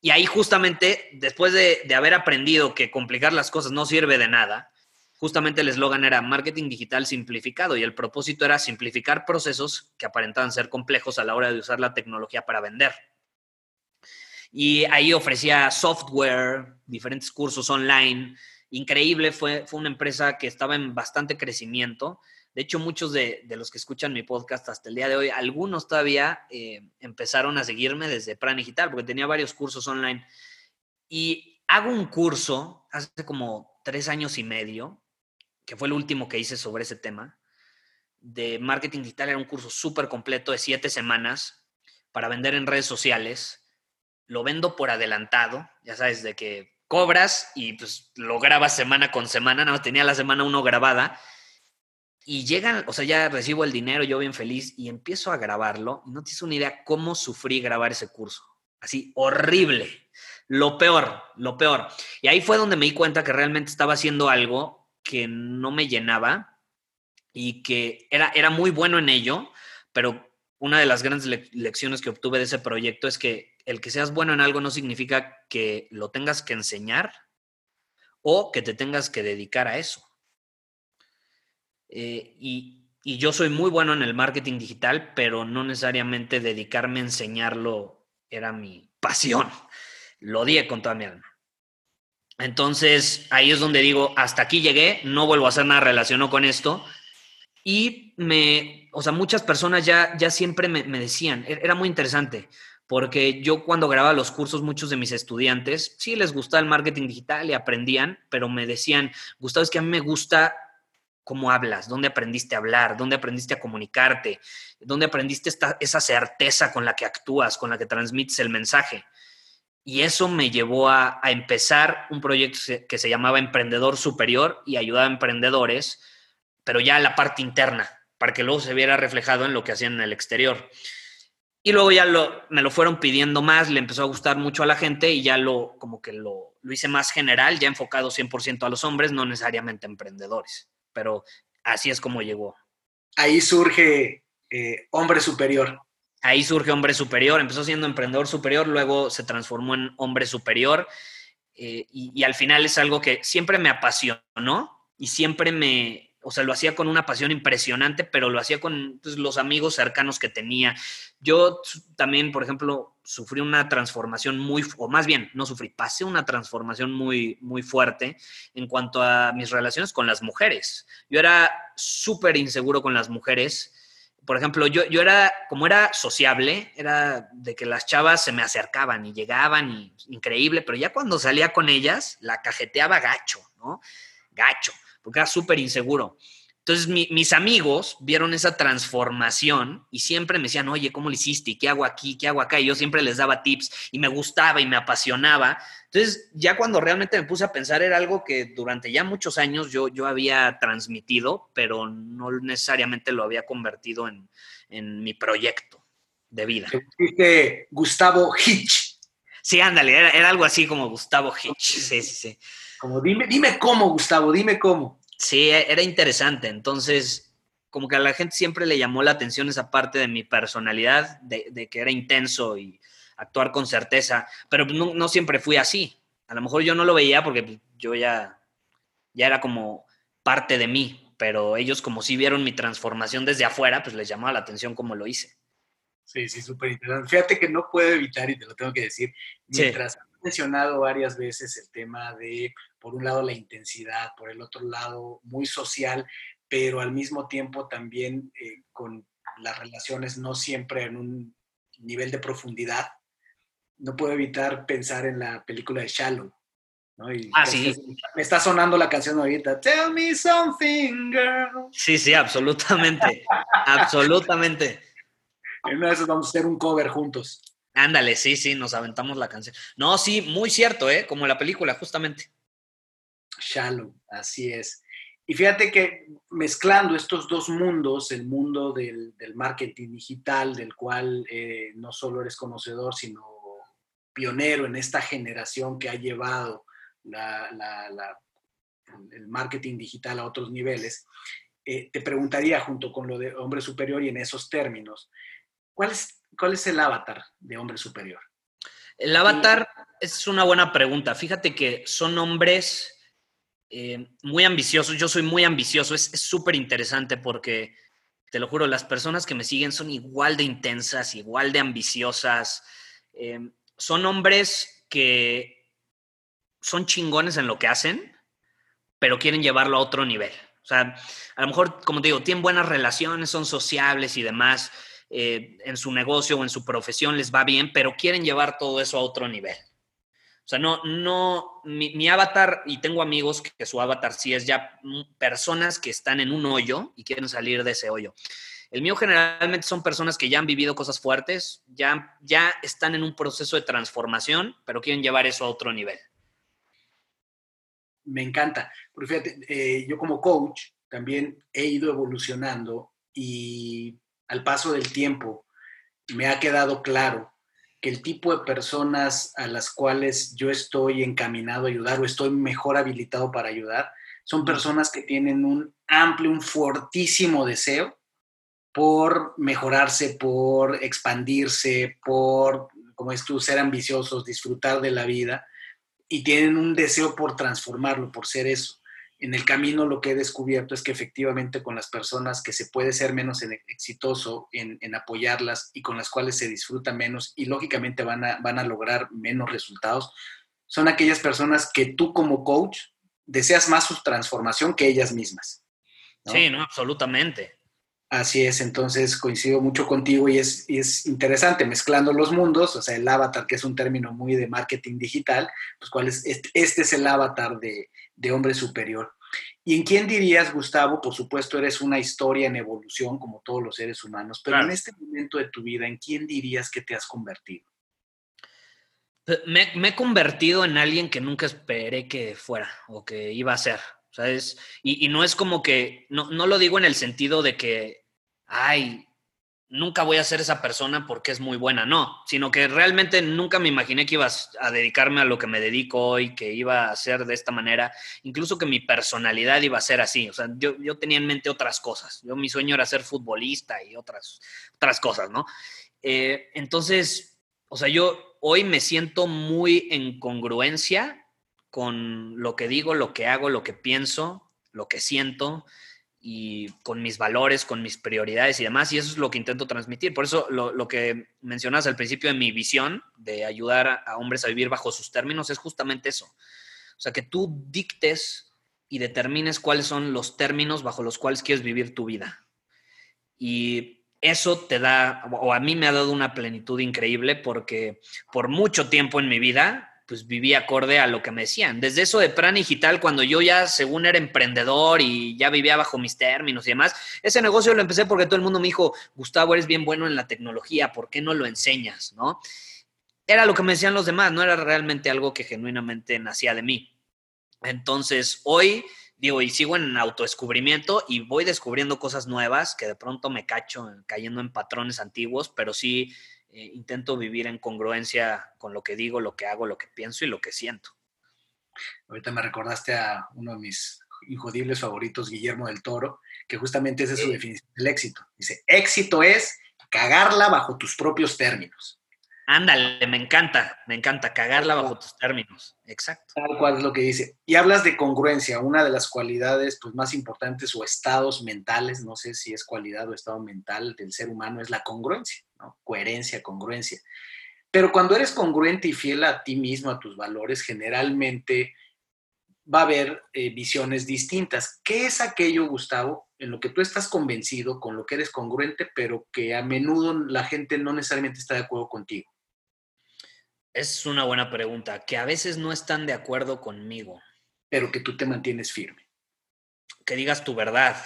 y ahí justamente, después de, de haber aprendido que complicar las cosas no sirve de nada, justamente el eslogan era marketing digital simplificado y el propósito era simplificar procesos que aparentaban ser complejos a la hora de usar la tecnología para vender. Y ahí ofrecía software, diferentes cursos online. Increíble, fue, fue una empresa que estaba en bastante crecimiento. De hecho, muchos de, los que escuchan mi podcast hasta el día de hoy, algunos todavía eh, empezaron a seguirme desde Plan Digital, porque tenía varios cursos online. Y hago un curso hace como tres años y medio que fue el último que hice sobre ese tema, de marketing digital. Era un curso súper completo de siete semanas para vender en redes sociales. Lo vendo por adelantado, ya sabes, de que cobras y pues lo grabas semana con semana. No, tenía la semana uno grabada. Y llegan, o sea, ya recibo el dinero, yo bien feliz, y empiezo a grabarlo. Y no tienes una idea cómo sufrí grabar ese curso. Así, horrible. Lo peor, lo peor. Y ahí fue donde me di cuenta que realmente estaba haciendo algo que no me llenaba y que era, era muy bueno en ello, pero una de las grandes lecciones que obtuve de ese proyecto es que el que seas bueno en algo no significa que lo tengas que enseñar o que te tengas que dedicar a eso. Eh, y, yo soy muy bueno en el marketing digital, pero no necesariamente dedicarme a enseñarlo era mi pasión. Lo odié con toda mi alma. Entonces, ahí es donde digo, hasta aquí llegué, no vuelvo a hacer nada relacionado con esto. Y me, o sea, muchas personas ya, ya siempre me, decían, e-, era muy interesante, porque yo cuando grababa los cursos, muchos de mis estudiantes, sí les gustaba el marketing digital y aprendían, pero me decían, Gustavo, es que a mí me gusta cómo hablas, dónde aprendiste a hablar, dónde aprendiste a comunicarte, dónde aprendiste esta, esa certeza con la que actúas, con la que transmites el mensaje. Y eso me llevó a, empezar un proyecto que se llamaba Emprendedor Superior y ayudaba a emprendedores, pero ya a la parte interna, para que luego se viera reflejado en lo que hacían en el exterior. Y luego ya lo, me lo fueron pidiendo más, le empezó a gustar mucho a la gente y ya lo, como que lo, lo hice más general, ya enfocado 100% a los hombres, no necesariamente emprendedores, pero así es como llegó. Ahí surge eh, Hombre Superior. Ahí surge Hombre Superior, empezó siendo emprendedor superior, luego se transformó en Hombre Superior eh, y, al final es algo que siempre me apasionó y siempre me, o sea, lo hacía con una pasión impresionante, pero lo hacía con pues, los amigos cercanos que tenía. Yo también, por ejemplo, sufrí una transformación muy, o más bien, no sufrí, pasé una transformación muy, muy fuerte en cuanto a mis relaciones con las mujeres. Yo era súper inseguro con las mujeres por ejemplo, yo, yo era, como era sociable, era de que las chavas se me acercaban y llegaban y increíble, pero ya cuando salía con ellas, la cajeteaba gacho, ¿no? Gacho, porque era súper inseguro. Entonces mis amigos vieron esa transformación y siempre me decían, oye, ¿cómo lo hiciste? ¿Y qué hago aquí? ¿Qué hago acá? Y yo siempre les daba tips y me gustaba y me apasionaba. Entonces ya cuando realmente me puse a pensar era algo que durante ya muchos años yo, yo había transmitido, pero no necesariamente lo había convertido en, en mi proyecto de vida. Dijiste Gustavo Hitch. Sí, ándale, era, era, algo así como Gustavo Hitch. Sí, sí, sí. Como dime, dime cómo, Gustavo, dime cómo. Sí, e, era interesante. Entonces, como que a la gente siempre le llamó la atención esa parte de mi personalidad, de, que era intenso y actuar con certeza, pero no, no, siempre fui así. A lo mejor yo no lo veía porque yo ya, ya era como parte de mí, pero ellos como si vieron mi transformación desde afuera, pues les llamaba la atención cómo lo hice. Sí, sí, súper interesante. Fíjate que no puedo evitar, y te lo tengo que decir, mientras mencionado varias veces el tema de, por un lado, la intensidad, por el otro lado, muy social, pero al mismo tiempo también eh, con las relaciones no siempre en un nivel de profundidad, no puedo evitar pensar en la película de Shallow. ¿no? ah, sí. Me está sonando la canción ahorita. Tell me something, girl. Sí, sí, absolutamente. absolutamente. En una de esas vamos a hacer un cover juntos. Ándale, sí, sí, nos aventamos la canción. No, sí, muy cierto, ¿eh? Como la película, justamente. Shallow, así es. Y fíjate que mezclando estos dos mundos, el mundo del, marketing digital, del cual eh, no solo eres conocedor, sino pionero en esta generación que ha llevado el marketing digital a otros niveles, eh, te preguntaría junto con lo de hombre superior y en esos términos, ¿Cuál es, cuál es el avatar de hombre superior? El avatar es una buena pregunta. Fíjate que son hombres eh, muy ambiciosos. Yo soy muy ambicioso. Es súper interesante porque, te lo juro, las personas que me siguen son igual de intensas, igual de ambiciosas. Eh, son hombres que son chingones en lo que hacen, pero quieren llevarlo a otro nivel. O sea, a lo mejor, como te digo, tienen buenas relaciones, son sociables y demás, eh, en su negocio o en su profesión les va bien, pero quieren llevar todo eso a otro nivel. O sea, no, no, mi, avatar, y tengo amigos que, su avatar sí es ya personas que están en un hoyo y quieren salir de ese hoyo. El mío generalmente son personas que ya han vivido cosas fuertes, ya, ya están en un proceso de transformación, pero quieren llevar eso a otro nivel. Me encanta, porque fíjate, eh, yo como coach también he ido evolucionando y al paso del tiempo, me ha quedado claro que el tipo de personas a las cuales yo estoy encaminado a ayudar o estoy mejor habilitado para ayudar, son personas que tienen un amplio, un fortísimo deseo por mejorarse, por expandirse, por, como es tú, ser ambiciosos, disfrutar de la vida y tienen un deseo por transformarlo, por ser eso en el camino lo que he descubierto es que efectivamente con las personas que se puede ser menos exitoso en, apoyarlas y con las cuales se disfruta menos y lógicamente van a, van a lograr menos resultados, son aquellas personas que tú como coach deseas más su transformación que ellas mismas. Sí, no, absolutamente. Así es, entonces coincido mucho contigo y es, es, interesante mezclando los mundos, o sea, el avatar, que es un término muy de marketing digital, pues cuál es, este, este es el avatar de, de hombre superior. ¿Y en quién dirías, Gustavo? Por supuesto, eres una historia en evolución, como todos los seres humanos, pero en este momento de tu vida, ¿en quién dirías que te has convertido? Me, he convertido en alguien que nunca esperé que fuera o que iba a ser, ¿sabes? Y, y no es como que, no, no lo digo en el sentido de que, ay, nunca voy a ser esa persona porque es muy buena, no, sino que realmente nunca me imaginé que iba a dedicarme a lo que me dedico hoy, que iba a ser de esta manera, incluso que mi personalidad iba a ser así, o sea, yo, yo tenía en mente otras cosas, yo mi sueño era ser futbolista y otras, otras cosas, ¿no? Eh, entonces, o sea, yo hoy me siento muy en congruencia con lo que digo, lo que hago, lo que pienso, lo que siento, y con mis valores, con mis prioridades y demás, y eso es lo que intento transmitir. Por eso lo, que mencionas al principio de mi visión de ayudar a, hombres a vivir bajo sus términos es justamente eso. O sea, que tú dictes y determines cuáles son los términos bajo los cuales quieres vivir tu vida. Y eso te da, o a mí me ha dado una plenitud increíble porque por mucho tiempo en mi vida pues viví acorde a lo que me decían. Desde eso de plan digital, cuando yo ya según era emprendedor y ya vivía bajo mis términos y demás, ese negocio lo empecé porque todo el mundo me dijo, Gustavo, eres bien bueno en la tecnología, ¿por qué no lo enseñas? ¿No? Era lo que me decían los demás, no era realmente algo que genuinamente nacía de mí. Entonces, hoy digo, y sigo en autodescubrimiento y voy descubriendo cosas nuevas que de pronto me cacho cayendo en patrones antiguos, pero sí eh, intento vivir en congruencia con lo que digo, lo que hago, lo que pienso y lo que siento. Ahorita me recordaste a uno de mis injodibles favoritos, Guillermo del Toro, que justamente esa es su definición del éxito. Dice, éxito es cagarla bajo tus propios términos. Ándale, me encanta, me encanta cagarla bajo tus términos. Exacto. Tal cual es lo que dice. Y hablas de congruencia, una de las cualidades pues, más importantes o estados mentales, no sé si es cualidad o estado mental del ser humano, es la congruencia, ¿no? Coherencia, congruencia. Pero cuando eres congruente y fiel a ti mismo, a tus valores, generalmente va a haber eh, visiones distintas. ¿Qué es aquello, Gustavo, en lo que tú estás convencido, con lo que eres congruente, pero que a menudo la gente no necesariamente está de acuerdo contigo? Es una buena pregunta, que a veces no están de acuerdo conmigo. Pero que tú te mantienes firme. Que digas tu verdad.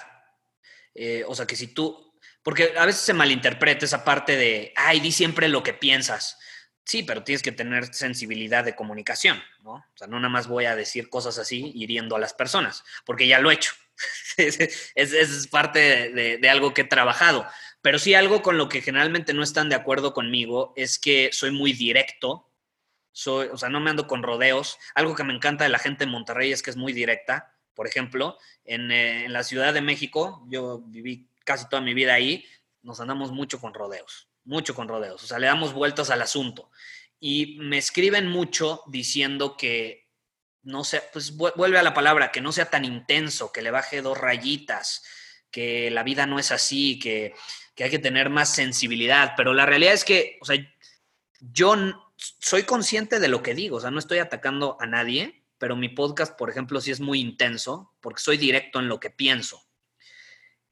Eh, o sea, que si tú, porque a veces se malinterpreta esa parte de, ay, di siempre lo que piensas. Sí, pero tienes que tener sensibilidad de comunicación, ¿no? O sea, no nada más voy a decir cosas así hiriendo a las personas, porque ya lo he hecho. es, es, parte de, de algo que he trabajado. Pero sí algo con lo que generalmente no están de acuerdo conmigo es que soy muy directo soy, o sea, no me ando con rodeos. Algo que me encanta de la gente en Monterrey es que es muy directa. Por ejemplo, en, eh, en la Ciudad de México, yo viví casi toda mi vida ahí, nos andamos mucho con rodeos, mucho con rodeos. O sea, le damos vueltas al asunto. Y me escriben mucho diciendo que no sea, pues vuelve a la palabra, que no sea tan intenso, que le baje dos rayitas, que la vida no es así, que, que hay que tener más sensibilidad. Pero la realidad es que, o sea, yo soy consciente de lo que digo, o sea, no estoy atacando a nadie, pero mi podcast, por ejemplo, sí es muy intenso porque soy directo en lo que pienso.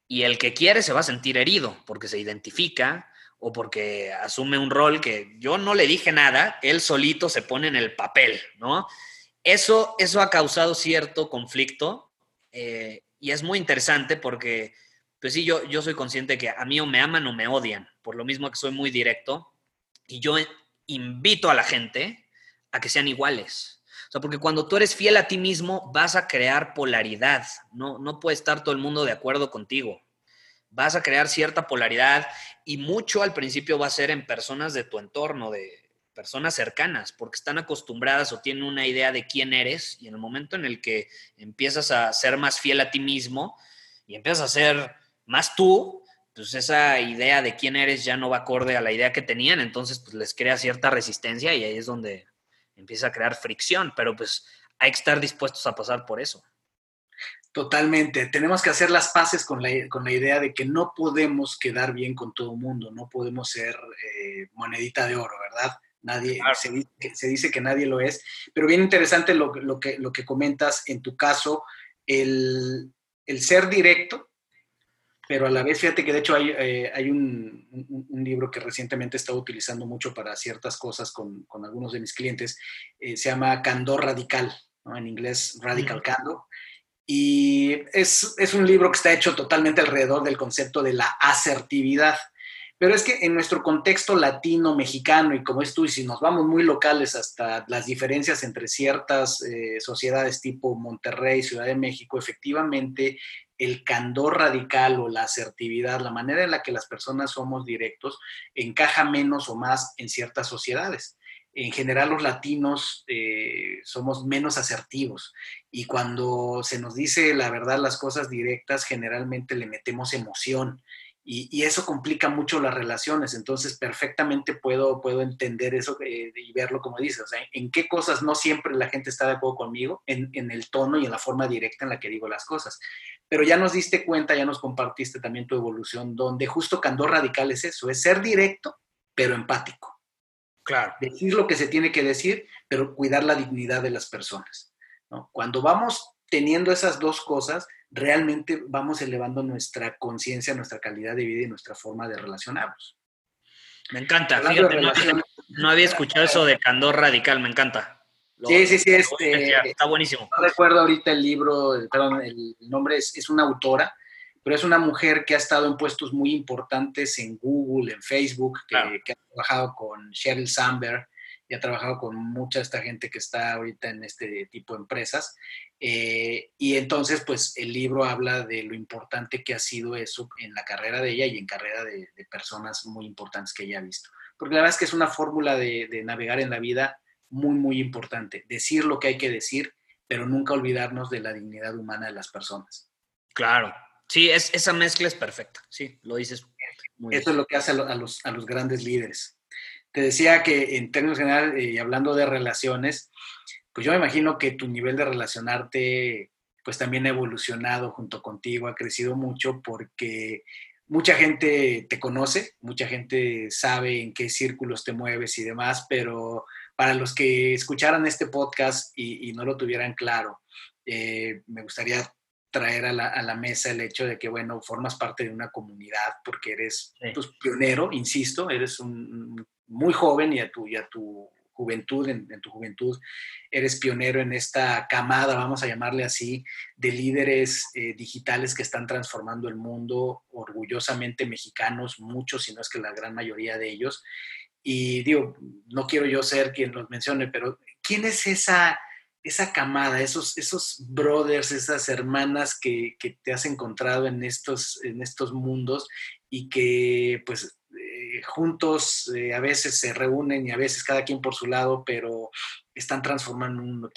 Y el que quiere se va a sentir herido porque se identifica o porque asume un rol que yo no le dije nada, él solito se pone en el papel, ¿no? Eso, eso ha causado cierto conflicto eh, y es muy interesante porque, pues sí, yo, yo soy consciente que a mí o me aman o me odian, por lo mismo que soy muy directo y yo invito a la gente a que sean iguales. O sea, porque cuando tú eres fiel a ti mismo, vas a crear polaridad. No, no puede estar todo el mundo de acuerdo contigo. Vas a crear cierta polaridad y mucho al principio va a ser en personas de tu entorno, de personas cercanas, porque están acostumbradas o tienen una idea de quién eres y en el momento en el que empiezas a ser más fiel a ti mismo y empiezas a ser más tú, pues esa idea de quién eres ya no va acorde a la idea que tenían, entonces pues les crea cierta resistencia y ahí es donde empieza a crear fricción, pero pues hay que estar dispuestos a pasar por eso. Totalmente. Tenemos que hacer las paces con la, con la idea de que no podemos quedar bien con todo el mundo, no podemos ser eh, monedita de oro, ¿verdad? Nadie, se, dice, que nadie lo es, pero bien interesante lo, lo, que, lo que comentas en tu caso, el, el ser directo, pero a la vez, fíjate que de hecho hay, eh, hay un, un, libro que recientemente he estado utilizando mucho para ciertas cosas con, con algunos de mis clientes, eh, se llama Candor Radical, ¿no? en inglés Radical Candor, y es, es, un libro que está hecho totalmente alrededor del concepto de la asertividad. Pero es que en nuestro contexto latino, mexicano, y como es tú, y si nos vamos muy locales hasta las diferencias entre ciertas eh, sociedades tipo Monterrey, Ciudad de México, efectivamente el candor radical o la asertividad, la manera en la que las personas somos directos, encaja menos o más en ciertas sociedades. En general los latinos eh, somos menos asertivos y cuando se nos dice la verdad, las cosas directas, generalmente le metemos emoción y, eso complica mucho las relaciones. Entonces, perfectamente puedo, puedo entender eso eh, y verlo como dices. O sea, en qué cosas no siempre la gente está de acuerdo conmigo, en, en, el tono y en la forma directa en la que digo las cosas. Pero ya nos diste cuenta, ya nos compartiste también tu evolución, donde justo Candor Radical es eso, es ser directo, pero empático. Claro. Decir lo que se tiene que decir, pero cuidar la dignidad de las personas. ¿no? Cuando vamos teniendo esas dos cosas, realmente vamos elevando nuestra conciencia, nuestra calidad de vida y nuestra forma de relacionarnos. Me encanta. Fíjate, no, había escuchado eso de candor radical, me encanta. sí, sí, sí. Este, está buenísimo. No recuerdo ahorita el libro, perdón, el nombre es, es una autora, pero es una mujer que ha estado en puestos muy importantes en Google, en Facebook, que, que ha trabajado con Sheryl Sandberg, y ha trabajado con mucha esta gente que está ahorita en este tipo de empresas. Eh, y entonces, pues el libro habla de lo importante que ha sido eso en la carrera de ella y en carrera de, personas muy importantes que ella ha visto. Porque la verdad es que es una fórmula de, de navegar en la vida muy, muy importante. Decir lo que hay que decir, pero nunca olvidarnos de la dignidad humana de las personas. Claro, Sí, es, esa mezcla es perfecta. Sí, lo dices. Muy Eso es lo que hace a los, a los grandes líderes. Te decía que en términos generales, y hablando de relaciones, pues yo me imagino que tu nivel de relacionarte pues también ha evolucionado junto contigo, ha crecido mucho porque mucha gente te conoce, mucha gente sabe en qué círculos te mueves y demás, pero para los que escucharan este podcast y, no lo tuvieran claro, eh, me gustaría traer a la, mesa el hecho de que, bueno, formas parte de una comunidad porque eres pues, pionero, insisto, eres un, muy joven y a tu, y a tu juventud, en, tu juventud, eres pionero en esta camada, vamos a llamarle así, de líderes eh, digitales que están transformando el mundo, orgullosamente mexicanos, muchos, si no es que la gran mayoría de ellos. Y digo, no quiero yo ser quien los mencione, pero ¿quién es esa, esa camada, esos, esos brothers, esas hermanas que, que te has encontrado en estos, en estos mundos y que pues juntos eh, a veces se reúnen y a veces cada quien por su lado, pero están transformando.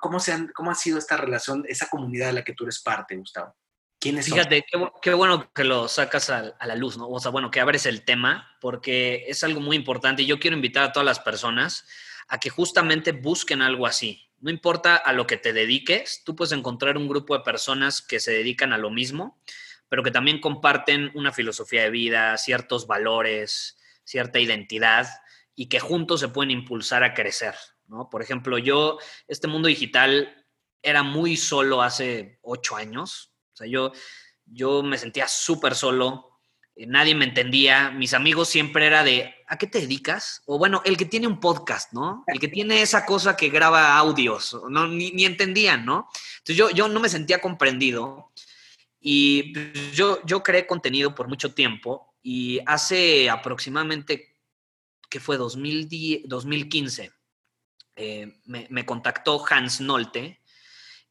¿Cómo, se ¿Cómo ha sido esta relación, esa comunidad de la que tú eres parte, Gustavo? ¿Quiénes Fíjate, Qué, qué, bueno que lo sacas a, a, la luz, ¿no? O sea, bueno, que abres el tema, porque es algo muy importante y yo quiero invitar a todas las personas a que justamente busquen algo así. No importa a lo que te dediques, tú puedes encontrar un grupo de personas que se dedican a lo mismo pero que también comparten una filosofía de vida, ciertos valores, cierta identidad y que juntos se pueden impulsar a crecer. ¿no? Por ejemplo, yo, este mundo digital era muy solo hace ocho años. O sea, yo, yo me sentía súper solo, eh, nadie me entendía, mis amigos siempre era de, ¿a qué te dedicas? O bueno, el que tiene un podcast, ¿no? El que tiene esa cosa que graba audios, no, ni, ni entendían, ¿no? Entonces yo, yo no me sentía comprendido y pues, yo, yo creé contenido por mucho tiempo y hace aproximadamente, ¿qué fue? 2010, 2015, eh, me, me, contactó Hans Nolte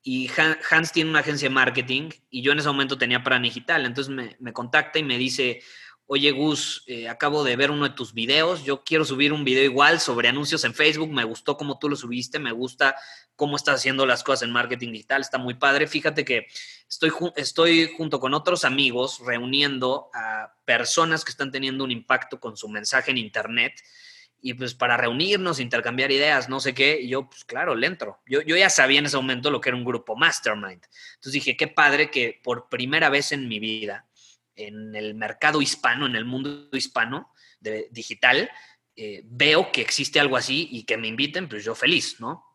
y Hans tiene una agencia de marketing y yo en ese momento tenía Plan Digital. Entonces me, me contacta y me dice, oye Gus, eh, acabo de ver uno de tus videos, yo quiero subir un video igual sobre anuncios en Facebook, me gustó cómo tú lo subiste, me gusta cómo estás haciendo las cosas en marketing digital, está muy padre. Fíjate que estoy, estoy junto con otros amigos reuniendo a personas que están teniendo un impacto con su mensaje en Internet y pues para reunirnos, intercambiar ideas, no sé qué, y yo, pues claro, le entro. Yo, yo ya sabía en ese momento lo que era un grupo mastermind. Entonces dije, qué padre que por primera vez en mi vida en el mercado hispano, en el mundo hispano de, digital, eh, veo que existe algo así y que me inviten, pues yo feliz, ¿no?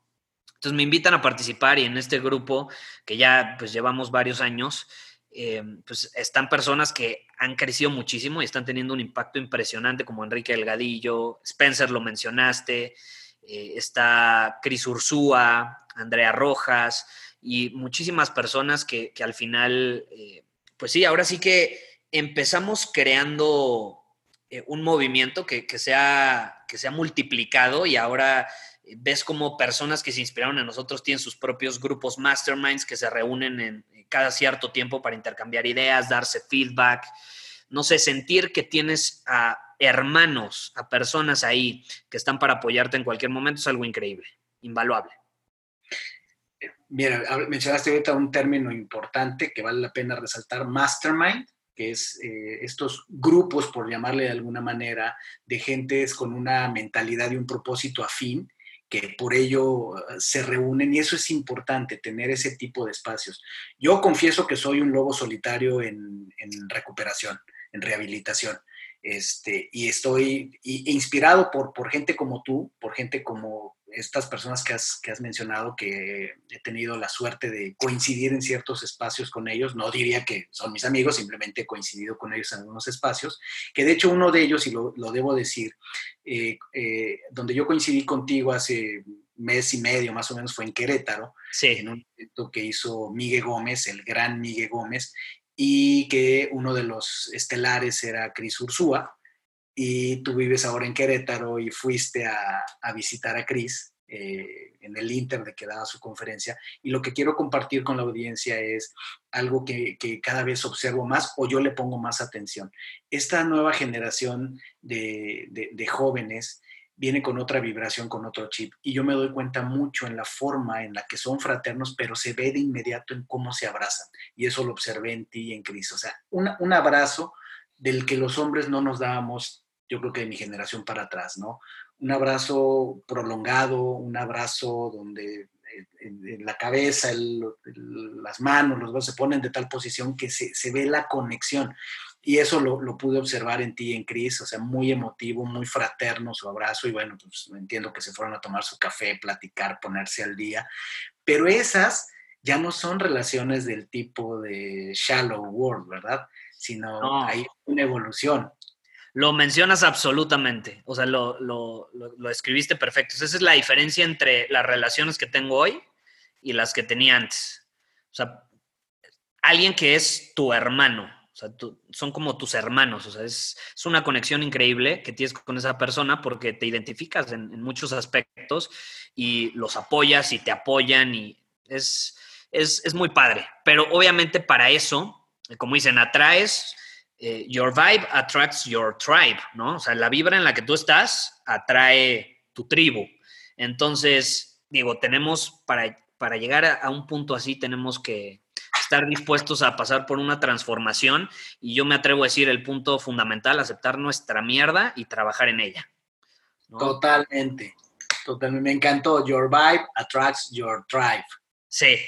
Entonces me invitan a participar y en este grupo, que ya pues llevamos varios años, eh, pues están personas que han crecido muchísimo y están teniendo un impacto impresionante, como Enrique Delgadillo, Spencer lo mencionaste, eh, está Cris Ursúa, Andrea Rojas y muchísimas personas que, que al final, pues sí, ahora sí que empezamos creando eh, un movimiento que, que, se ha, que se ha multiplicado y ahora eh, ves como personas que se inspiraron en nosotros tienen sus propios grupos masterminds que se reúnen en eh, cada cierto tiempo para intercambiar ideas, darse feedback, no sé, sentir que tienes a hermanos, a personas ahí que están para apoyarte en cualquier momento es algo increíble, invaluable. Mira, mencionaste ahorita un término importante que vale la pena resaltar, mastermind que es eh, estos grupos, por llamarle de alguna manera, de gentes con una mentalidad y un propósito afín, que por ello eh, se reúnen y eso es importante, tener ese tipo de espacios. Yo confieso que soy un lobo solitario en, recuperación, en rehabilitación. Este, y estoy inspirado por, por gente como tú, por gente como estas personas que has, que has mencionado, que he tenido la suerte de coincidir en ciertos espacios con ellos, no diría que son mis amigos, simplemente he coincidido con ellos en algunos espacios, que de hecho uno de ellos, y lo, lo debo decir, eh, eh, donde yo coincidí contigo hace mes y medio más o menos fue en Querétaro, en un evento que hizo Miguel Gómez, el gran Miguel Gómez, y que uno de los estelares era Cris Ursúa, y tú vives ahora en Querétaro y fuiste a, visitar a Cris eh, en el Inter de que daba su conferencia. Y lo que quiero compartir con la audiencia es algo que, cada vez observo más o yo le pongo más atención. Esta nueva generación de, jóvenes viene con otra vibración, con otro chip. Y yo me doy cuenta mucho en la forma en la que son fraternos, pero se ve de inmediato en cómo se abrazan. Y eso lo observé en ti y en Cris. O sea, un abrazo del que los hombres no nos dábamos, yo creo que de mi generación para atrás, ¿no? Un abrazo prolongado, un abrazo donde en, la cabeza, las manos, los brazos se ponen de tal posición que se, ve la conexión. Y eso lo, pude observar en ti en Cris, o sea, muy emotivo, muy fraterno su abrazo. Y bueno, pues entiendo que se fueron a tomar su café, platicar, ponerse al día. Pero esas ya no son relaciones del tipo de shallow world, ¿verdad? Sino hay una evolución. Lo mencionas absolutamente, o sea, lo, lo, lo, escribiste perfecto. Esa es la diferencia entre las relaciones que tengo hoy y las que tenía antes. O sea, alguien que es tu hermano, o sea, son como tus hermanos, o sea, es, es, una conexión increíble que tienes con esa persona porque te identificas en, en muchos aspectos y los apoyas y te apoyan y es, es, es muy padre. Pero obviamente para eso, como dicen, atraes eh, your vibe attracts your tribe, ¿no? O sea, la vibra en la que tú estás atrae tu tribu. Entonces, digo, tenemos para, para llegar a, un punto así, tenemos que estar dispuestos a pasar por una transformación y yo me atrevo a decir el punto fundamental, aceptar nuestra mierda y trabajar en ella. Totalmente, totalmente. Me encantó. Your vibe attracts your tribe. Sí,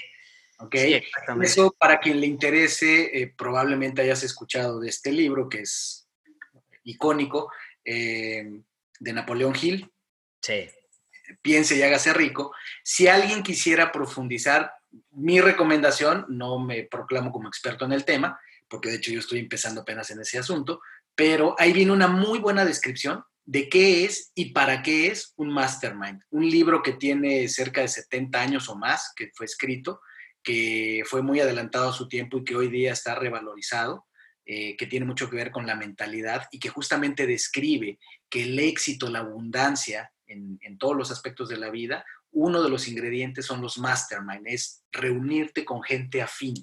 ¿ok? Eso para quien le interese, eh, probablemente hayas escuchado de este libro que es icónico, eh, de Napoleón Hill. Sí. Piense y hágase rico. Si alguien quisiera profundizar, mi recomendación, no me proclamo como experto en el tema, porque de hecho yo estoy empezando apenas en ese asunto, pero ahí viene una muy buena descripción de qué es y para qué es un mastermind. Un libro que tiene cerca de 70 años o más, que fue escrito, que fue muy adelantado a su tiempo y que hoy día está revalorizado, eh, que tiene mucho que ver con la mentalidad y que justamente describe que el éxito, la abundancia en, todos los aspectos de la vida, uno de los ingredientes son los mastermind, es reunirte con gente afín.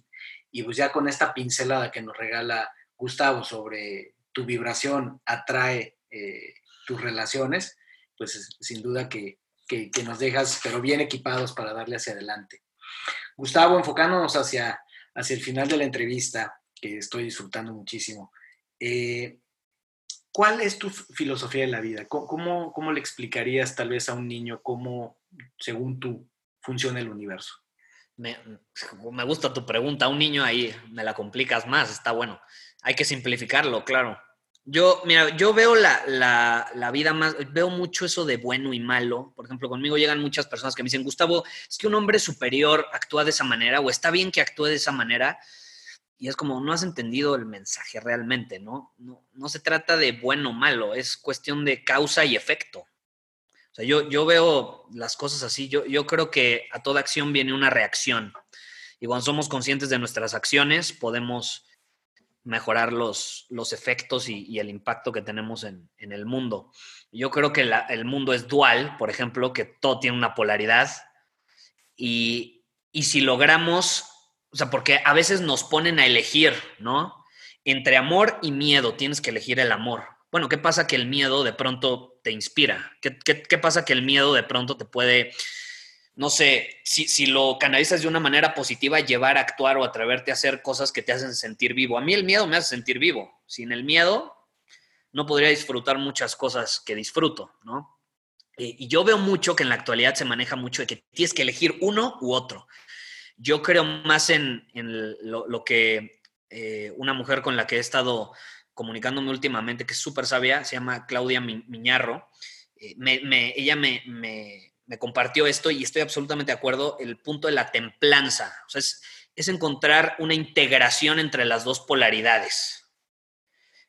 Y pues ya con esta pincelada que nos regala Gustavo sobre tu vibración atrae eh, tus relaciones, pues sin duda que, que, nos dejas, pero bien equipados para darle hacia adelante. Gustavo, enfocándonos hacia, hacia el final de la entrevista, que estoy disfrutando muchísimo, eh, ¿cuál es tu filosofía de la vida? ¿Cómo, ¿Cómo, le explicarías tal vez a un niño cómo, según tú, funciona el universo? Me, me gusta tu pregunta. Un niño ahí me la complicas más, está bueno. Hay que simplificarlo, claro. Yo, mira, yo veo la, vida más, veo mucho eso de bueno y malo. Por ejemplo, conmigo llegan muchas personas que me dicen, Gustavo, es que un hombre superior actúa de esa manera o está bien que actúe de esa manera. Y es como, no has entendido el mensaje realmente, ¿no? No, no se trata de bueno o malo, es cuestión de causa y efecto. O sea, yo, yo veo las cosas así, yo, yo creo que a toda acción viene una reacción. Y cuando somos conscientes de nuestras acciones, podemos mejorar los, los efectos y, el impacto que tenemos en, el mundo. Yo creo que el mundo es dual, por ejemplo, que todo tiene una polaridad y, y si logramos, o sea, porque a veces nos ponen a elegir, ¿no? Entre amor y miedo tienes que elegir el amor. Bueno, ¿qué pasa que el miedo de pronto te inspira? ¿Qué, qué, qué pasa que el miedo de pronto te puede no sé, si, lo canalizas de una manera positiva, llevar a actuar o atreverte a hacer cosas que te hacen sentir vivo. A mí el miedo me hace sentir vivo. Sin el miedo, no podría disfrutar muchas cosas que disfruto, ¿no? Y, yo veo mucho que en la actualidad se maneja mucho de que tienes que elegir uno u otro. Yo creo más en, lo, que eh, una mujer con la que he estado comunicándome últimamente, que es súper sabia, se llama Claudia Miñarro. Eh, ella me me compartió esto y estoy absolutamente de acuerdo, el punto de la templanza. Es, encontrar una integración entre las dos polaridades.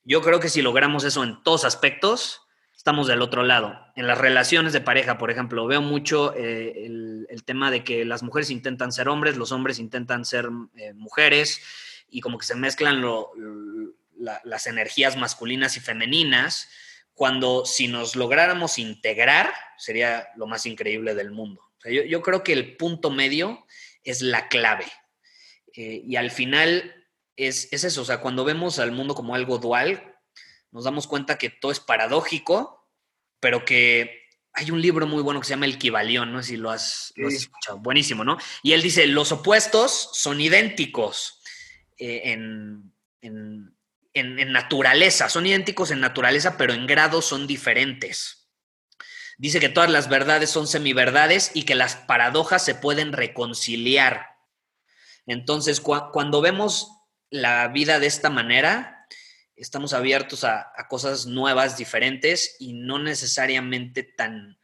Yo creo que si logramos eso en todos aspectos, estamos del otro lado. En las relaciones de pareja, por ejemplo, veo mucho eh, el, tema de que las mujeres intentan ser hombres, los hombres intentan ser eh, mujeres y como que se mezclan las energías masculinas y femeninas cuando si nos lográramos integrar, sería lo más increíble del mundo. yo, creo que el punto medio es la clave. Eh, y al final es, eso, o sea, cuando vemos al mundo como algo dual, nos damos cuenta que todo es paradójico, pero que hay un libro muy bueno que se llama El Kibalión, no sé si lo has, escuchado, buenísimo, ¿no? Y él dice, los opuestos son idénticos eh, en, en, naturaleza, son idénticos en naturaleza, pero en grado son diferentes. Dice que todas las verdades son semiverdades y que las paradojas se pueden reconciliar. Entonces, cuando vemos la vida de esta manera, estamos abiertos a, cosas nuevas, diferentes y no necesariamente tan,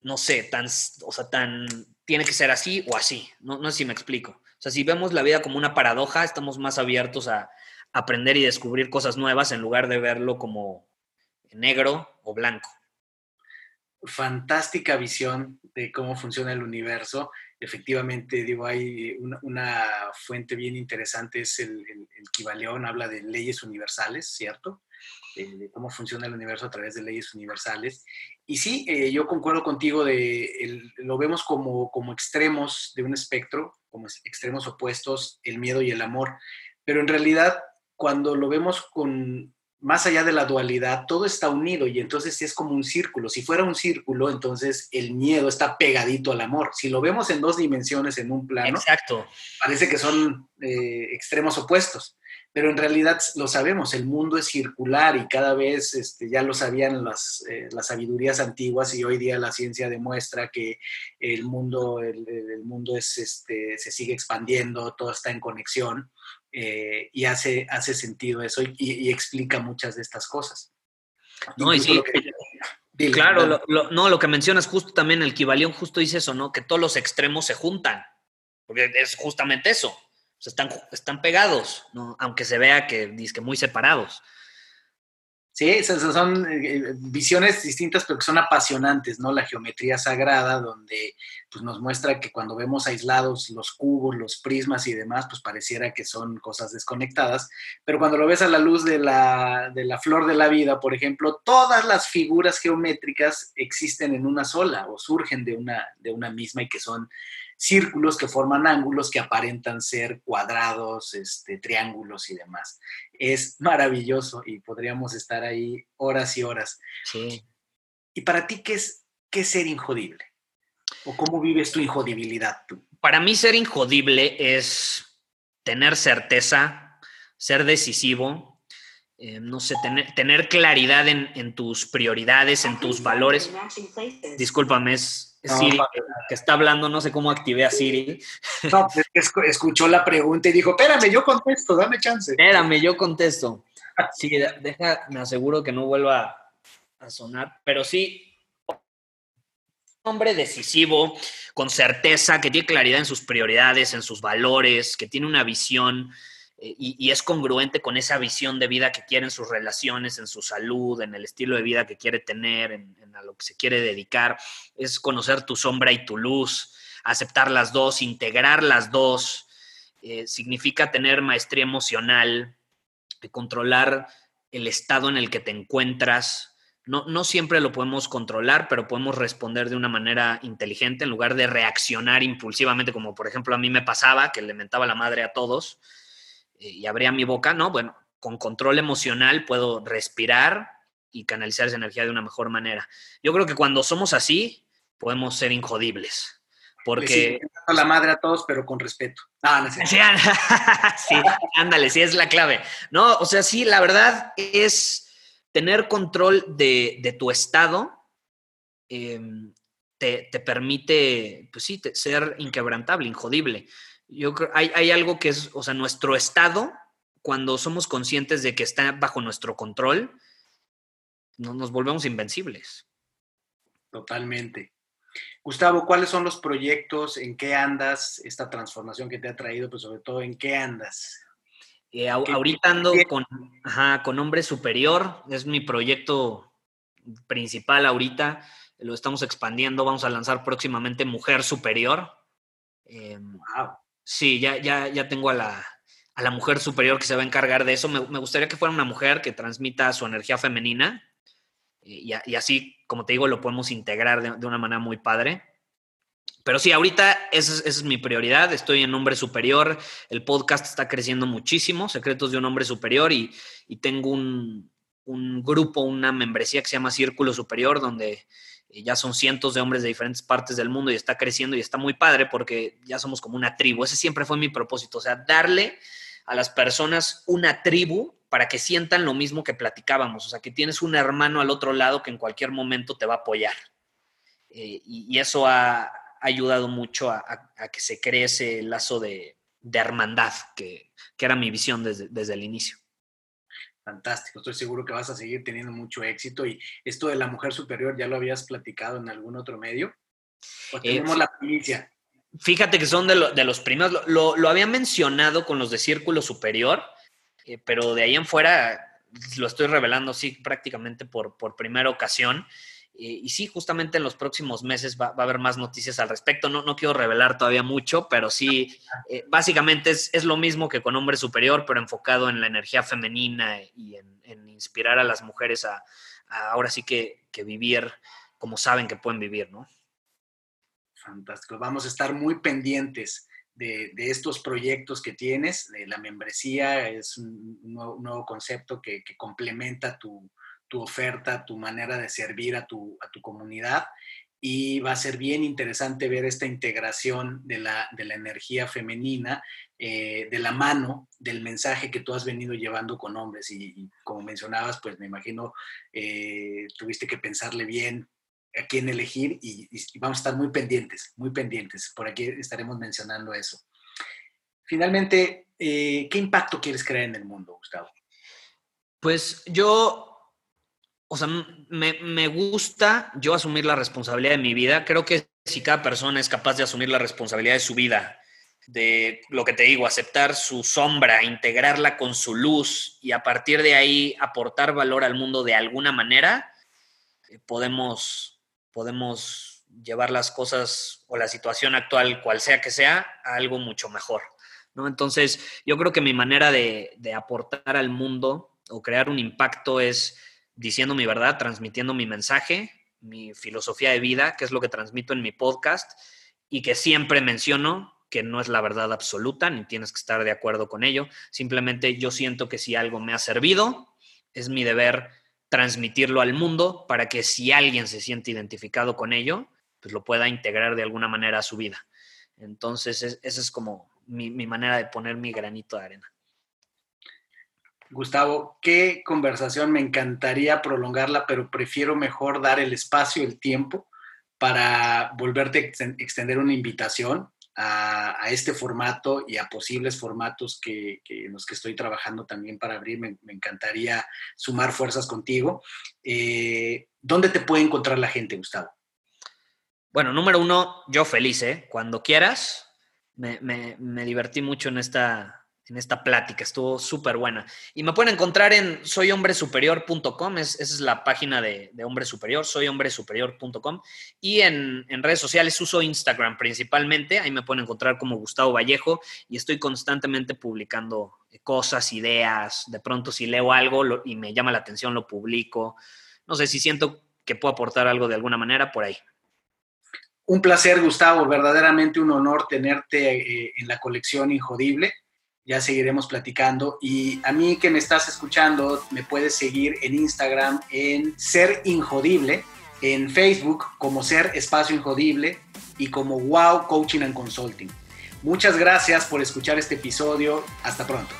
no sé, tan, o sea, tan, tiene que ser así o así. No, no sé si me explico. O sea, si vemos la vida como una paradoja, estamos más abiertos a aprender y descubrir cosas nuevas en lugar de verlo como negro o blanco. Fantástica visión de cómo funciona el universo efectivamente, digo, hay una, fuente bien interesante, es el, el, habla de leyes universales, ¿cierto? De, cómo funciona el universo a través de leyes universales. Y sí, eh, yo concuerdo contigo de, lo vemos como, como extremos de un espectro, como extremos opuestos, el miedo y el amor, pero en realidad cuando lo vemos con más allá de la dualidad, todo está unido y entonces es como un círculo. Si fuera un círculo, entonces el miedo está pegadito al amor. Si lo vemos en dos dimensiones, en un plano, Exacto. parece que son eh, extremos opuestos. Pero en realidad lo sabemos, el mundo es circular y cada vez este, ya lo sabían las, eh, las, sabidurías antiguas y hoy día la ciencia demuestra que el mundo, el, mundo es, este, se sigue expandiendo, todo está en conexión. Eh, y hace, hace sentido eso y, explica muchas de estas cosas. No, y sí, claro, lo, no, lo que mencionas justo también, el Kibalión justo dice eso, ¿no? Que todos los extremos se juntan, porque es justamente eso, están, están pegados, ¿no? Aunque se vea que, que muy separados. Sí, son, eh, visiones distintas, pero que son apasionantes, ¿no? La geometría sagrada, donde pues, nos muestra que cuando vemos aislados los cubos, los prismas y demás, pues pareciera que son cosas desconectadas, pero cuando lo ves a la luz de la, de la flor de la vida, por ejemplo, todas las figuras geométricas existen en una sola o surgen de una, de una misma y que son círculos que forman ángulos que aparentan ser cuadrados, este, triángulos y demás. Es maravilloso y podríamos estar ahí horas y horas. Sí. ¿Y para ti qué es, qué ser injodible? ¿O cómo vives tu injodibilidad tú? Para mí ser injodible es tener certeza, ser decisivo, eh, no sé, tener, tener claridad en, en, tus prioridades, en tus valores. Discúlpame, es, Siri, que está hablando, no sé cómo activé a Siri. No, pues, escuchó la pregunta y dijo, espérame, yo contesto, dame chance. Espérame, yo contesto. Sí, deja, me aseguro que no vuelva a sonar, pero sí, hombre decisivo, con certeza, que tiene claridad en sus prioridades, en sus valores, que tiene una visión eh, y, es congruente con esa visión de vida que quiere en sus relaciones, en su salud, en el estilo de vida que quiere tener, en, a lo que se quiere dedicar, es conocer tu sombra y tu luz, aceptar las dos, integrar las dos, eh, significa tener maestría emocional, controlar el estado en el que te encuentras. No, no siempre lo podemos controlar, pero podemos responder de una manera inteligente en lugar de reaccionar impulsivamente, como por ejemplo a mí me pasaba, que le mentaba la madre a todos eh, y abría mi boca, ¿no? Bueno, con control emocional puedo respirar y canalizar esa energía de una mejor manera. Yo creo que cuando somos así, podemos ser injodibles. Porque... Sí, la madre a todos, pero con respeto. Ah, sí, ándale, sí, es la clave. No, o sea, sí, la verdad es tener control de, tu estado em, te, permite, pues sí, ser inquebrantable, injodible. Yo creo, hay, hay algo que es, o sea, nuestro estado, cuando somos conscientes de que está bajo nuestro control, no, nos volvemos invencibles. Totalmente. Gustavo, ¿cuáles son los proyectos? ¿En qué andas? Esta transformación que te ha traído, pues sobre todo, ¿en qué andas? Eh, ahorita ando con, con Hombre Superior, es mi proyecto principal ahorita, lo estamos expandiendo, vamos a lanzar próximamente Mujer Superior. Em, sí, ya, ya, ya tengo a la, a la mujer superior que se va a encargar de eso. Me, me, gustaría que fuera una mujer que transmita su energía femenina y, así, como te digo, lo podemos integrar de, una manera muy padre. Pero sí, ahorita esa es, mi prioridad. Estoy en Hombre Superior. El podcast está creciendo muchísimo, Secretos de un Hombre Superior, y, tengo un, grupo, una membresía que se llama Círculo Superior, donde ya son cientos de hombres de diferentes partes del mundo y está creciendo y está muy padre porque ya somos como una tribu. Ese siempre fue mi propósito, o sea, darle a las personas una tribu para que sientan lo mismo que platicábamos, o sea, que tienes un hermano al otro lado que en cualquier momento te va a apoyar. Eh, y, eso ha, ayudado mucho a, que se cree ese lazo de, hermandad, que, era mi visión desde, desde el inicio. Fantástico, estoy seguro que vas a seguir teniendo mucho éxito. Y esto de la mujer superior, ¿ya lo habías platicado en algún otro medio? ¿O eh, tenemos la primicia? Fíjate que son de, los primeros, lo, lo, había mencionado con los de Círculo Superior, eh, pero de ahí en fuera lo estoy revelando, sí, prácticamente por, por primera ocasión. Eh, y sí, justamente en los próximos meses va, a haber más noticias al respecto. No, no quiero revelar todavía mucho, pero sí, eh, básicamente es, lo mismo que con Hombre Superior, pero enfocado en la energía femenina y en, inspirar a las mujeres a, ahora sí que, que, vivir como saben que pueden vivir, ¿no? Fantástico. Vamos a estar muy pendientes de, estos proyectos que tienes. De la membresía es un, nuevo, concepto que complementa tu, tu oferta, tu manera de servir a tu, a tu comunidad y va a ser bien interesante ver esta integración de la, de la energía femenina eh, de la mano del mensaje que tú has venido llevando con hombres. Y, como mencionabas, pues me imagino eh, tuviste que pensarle bien a quién elegir y, vamos a estar muy pendientes, muy pendientes. Por aquí estaremos mencionando eso. Finalmente, eh, ¿qué impacto quieres crear en el mundo, Gustavo? Pues yo o sea, me, gusta yo asumir la responsabilidad de mi vida. Creo que si cada persona es capaz de asumir la responsabilidad de su vida, de lo que te digo, aceptar su sombra, integrarla con su luz y a partir de ahí aportar valor al mundo de alguna manera, eh, podemos, podemos llevar las cosas o la situación actual, cual sea que sea, a algo mucho mejor. ¿no? Entonces, yo creo que mi manera de, de aportar al mundo o crear un impacto es diciendo mi verdad, transmitiendo mi mensaje, mi filosofía de vida, que es lo que transmito en mi podcast y que siempre menciono que no es la verdad absoluta, ni tienes que estar de acuerdo con ello. Simplemente yo siento que si algo me ha servido, es mi deber transmitirlo al mundo para que si alguien se siente identificado con ello, pues lo pueda integrar de alguna manera a su vida. Entonces, esa es como mi, mi manera de poner mi granito de arena. Gustavo, qué conversación, me encantaría prolongarla, pero prefiero mejor dar el espacio, el tiempo para volverte a extender una invitación a, este formato y a posibles formatos que, en los que estoy trabajando también para abrir. Me, encantaría sumar fuerzas contigo. Eh, ¿Dónde te puede encontrar la gente, Gustavo? Bueno, número uno, yo feliz, ¿eh? Cuando quieras. me divertí mucho en esta, en esta plática. Estuvo súper buena. Y me pueden encontrar en soyhombresuperior.com, es, esa es la página de, Hombre Superior, soyhombresuperior.com. Y en, redes sociales uso Instagram principalmente, ahí me pueden encontrar como Gustavo Vallejo y estoy constantemente publicando cosas, ideas. De pronto si leo algo y me llama la atención, lo publico. No sé si siento que puedo aportar algo de alguna manera por ahí. Un placer, Gustavo, verdaderamente un honor tenerte eh, en la colección Injodible ya seguiremos platicando. Y a mí que me estás escuchando, me puedes seguir en Instagram en Ser Injodible, en Facebook como Ser Espacio Injodible y como Wow Coaching and Consulting. Muchas gracias por escuchar este episodio. Hasta pronto.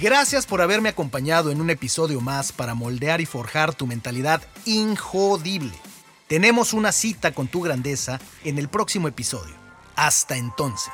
Gracias por haberme acompañado en un episodio más para moldear y forjar tu mentalidad injodible. Tenemos una cita con tu grandeza en el próximo episodio. Hasta entonces.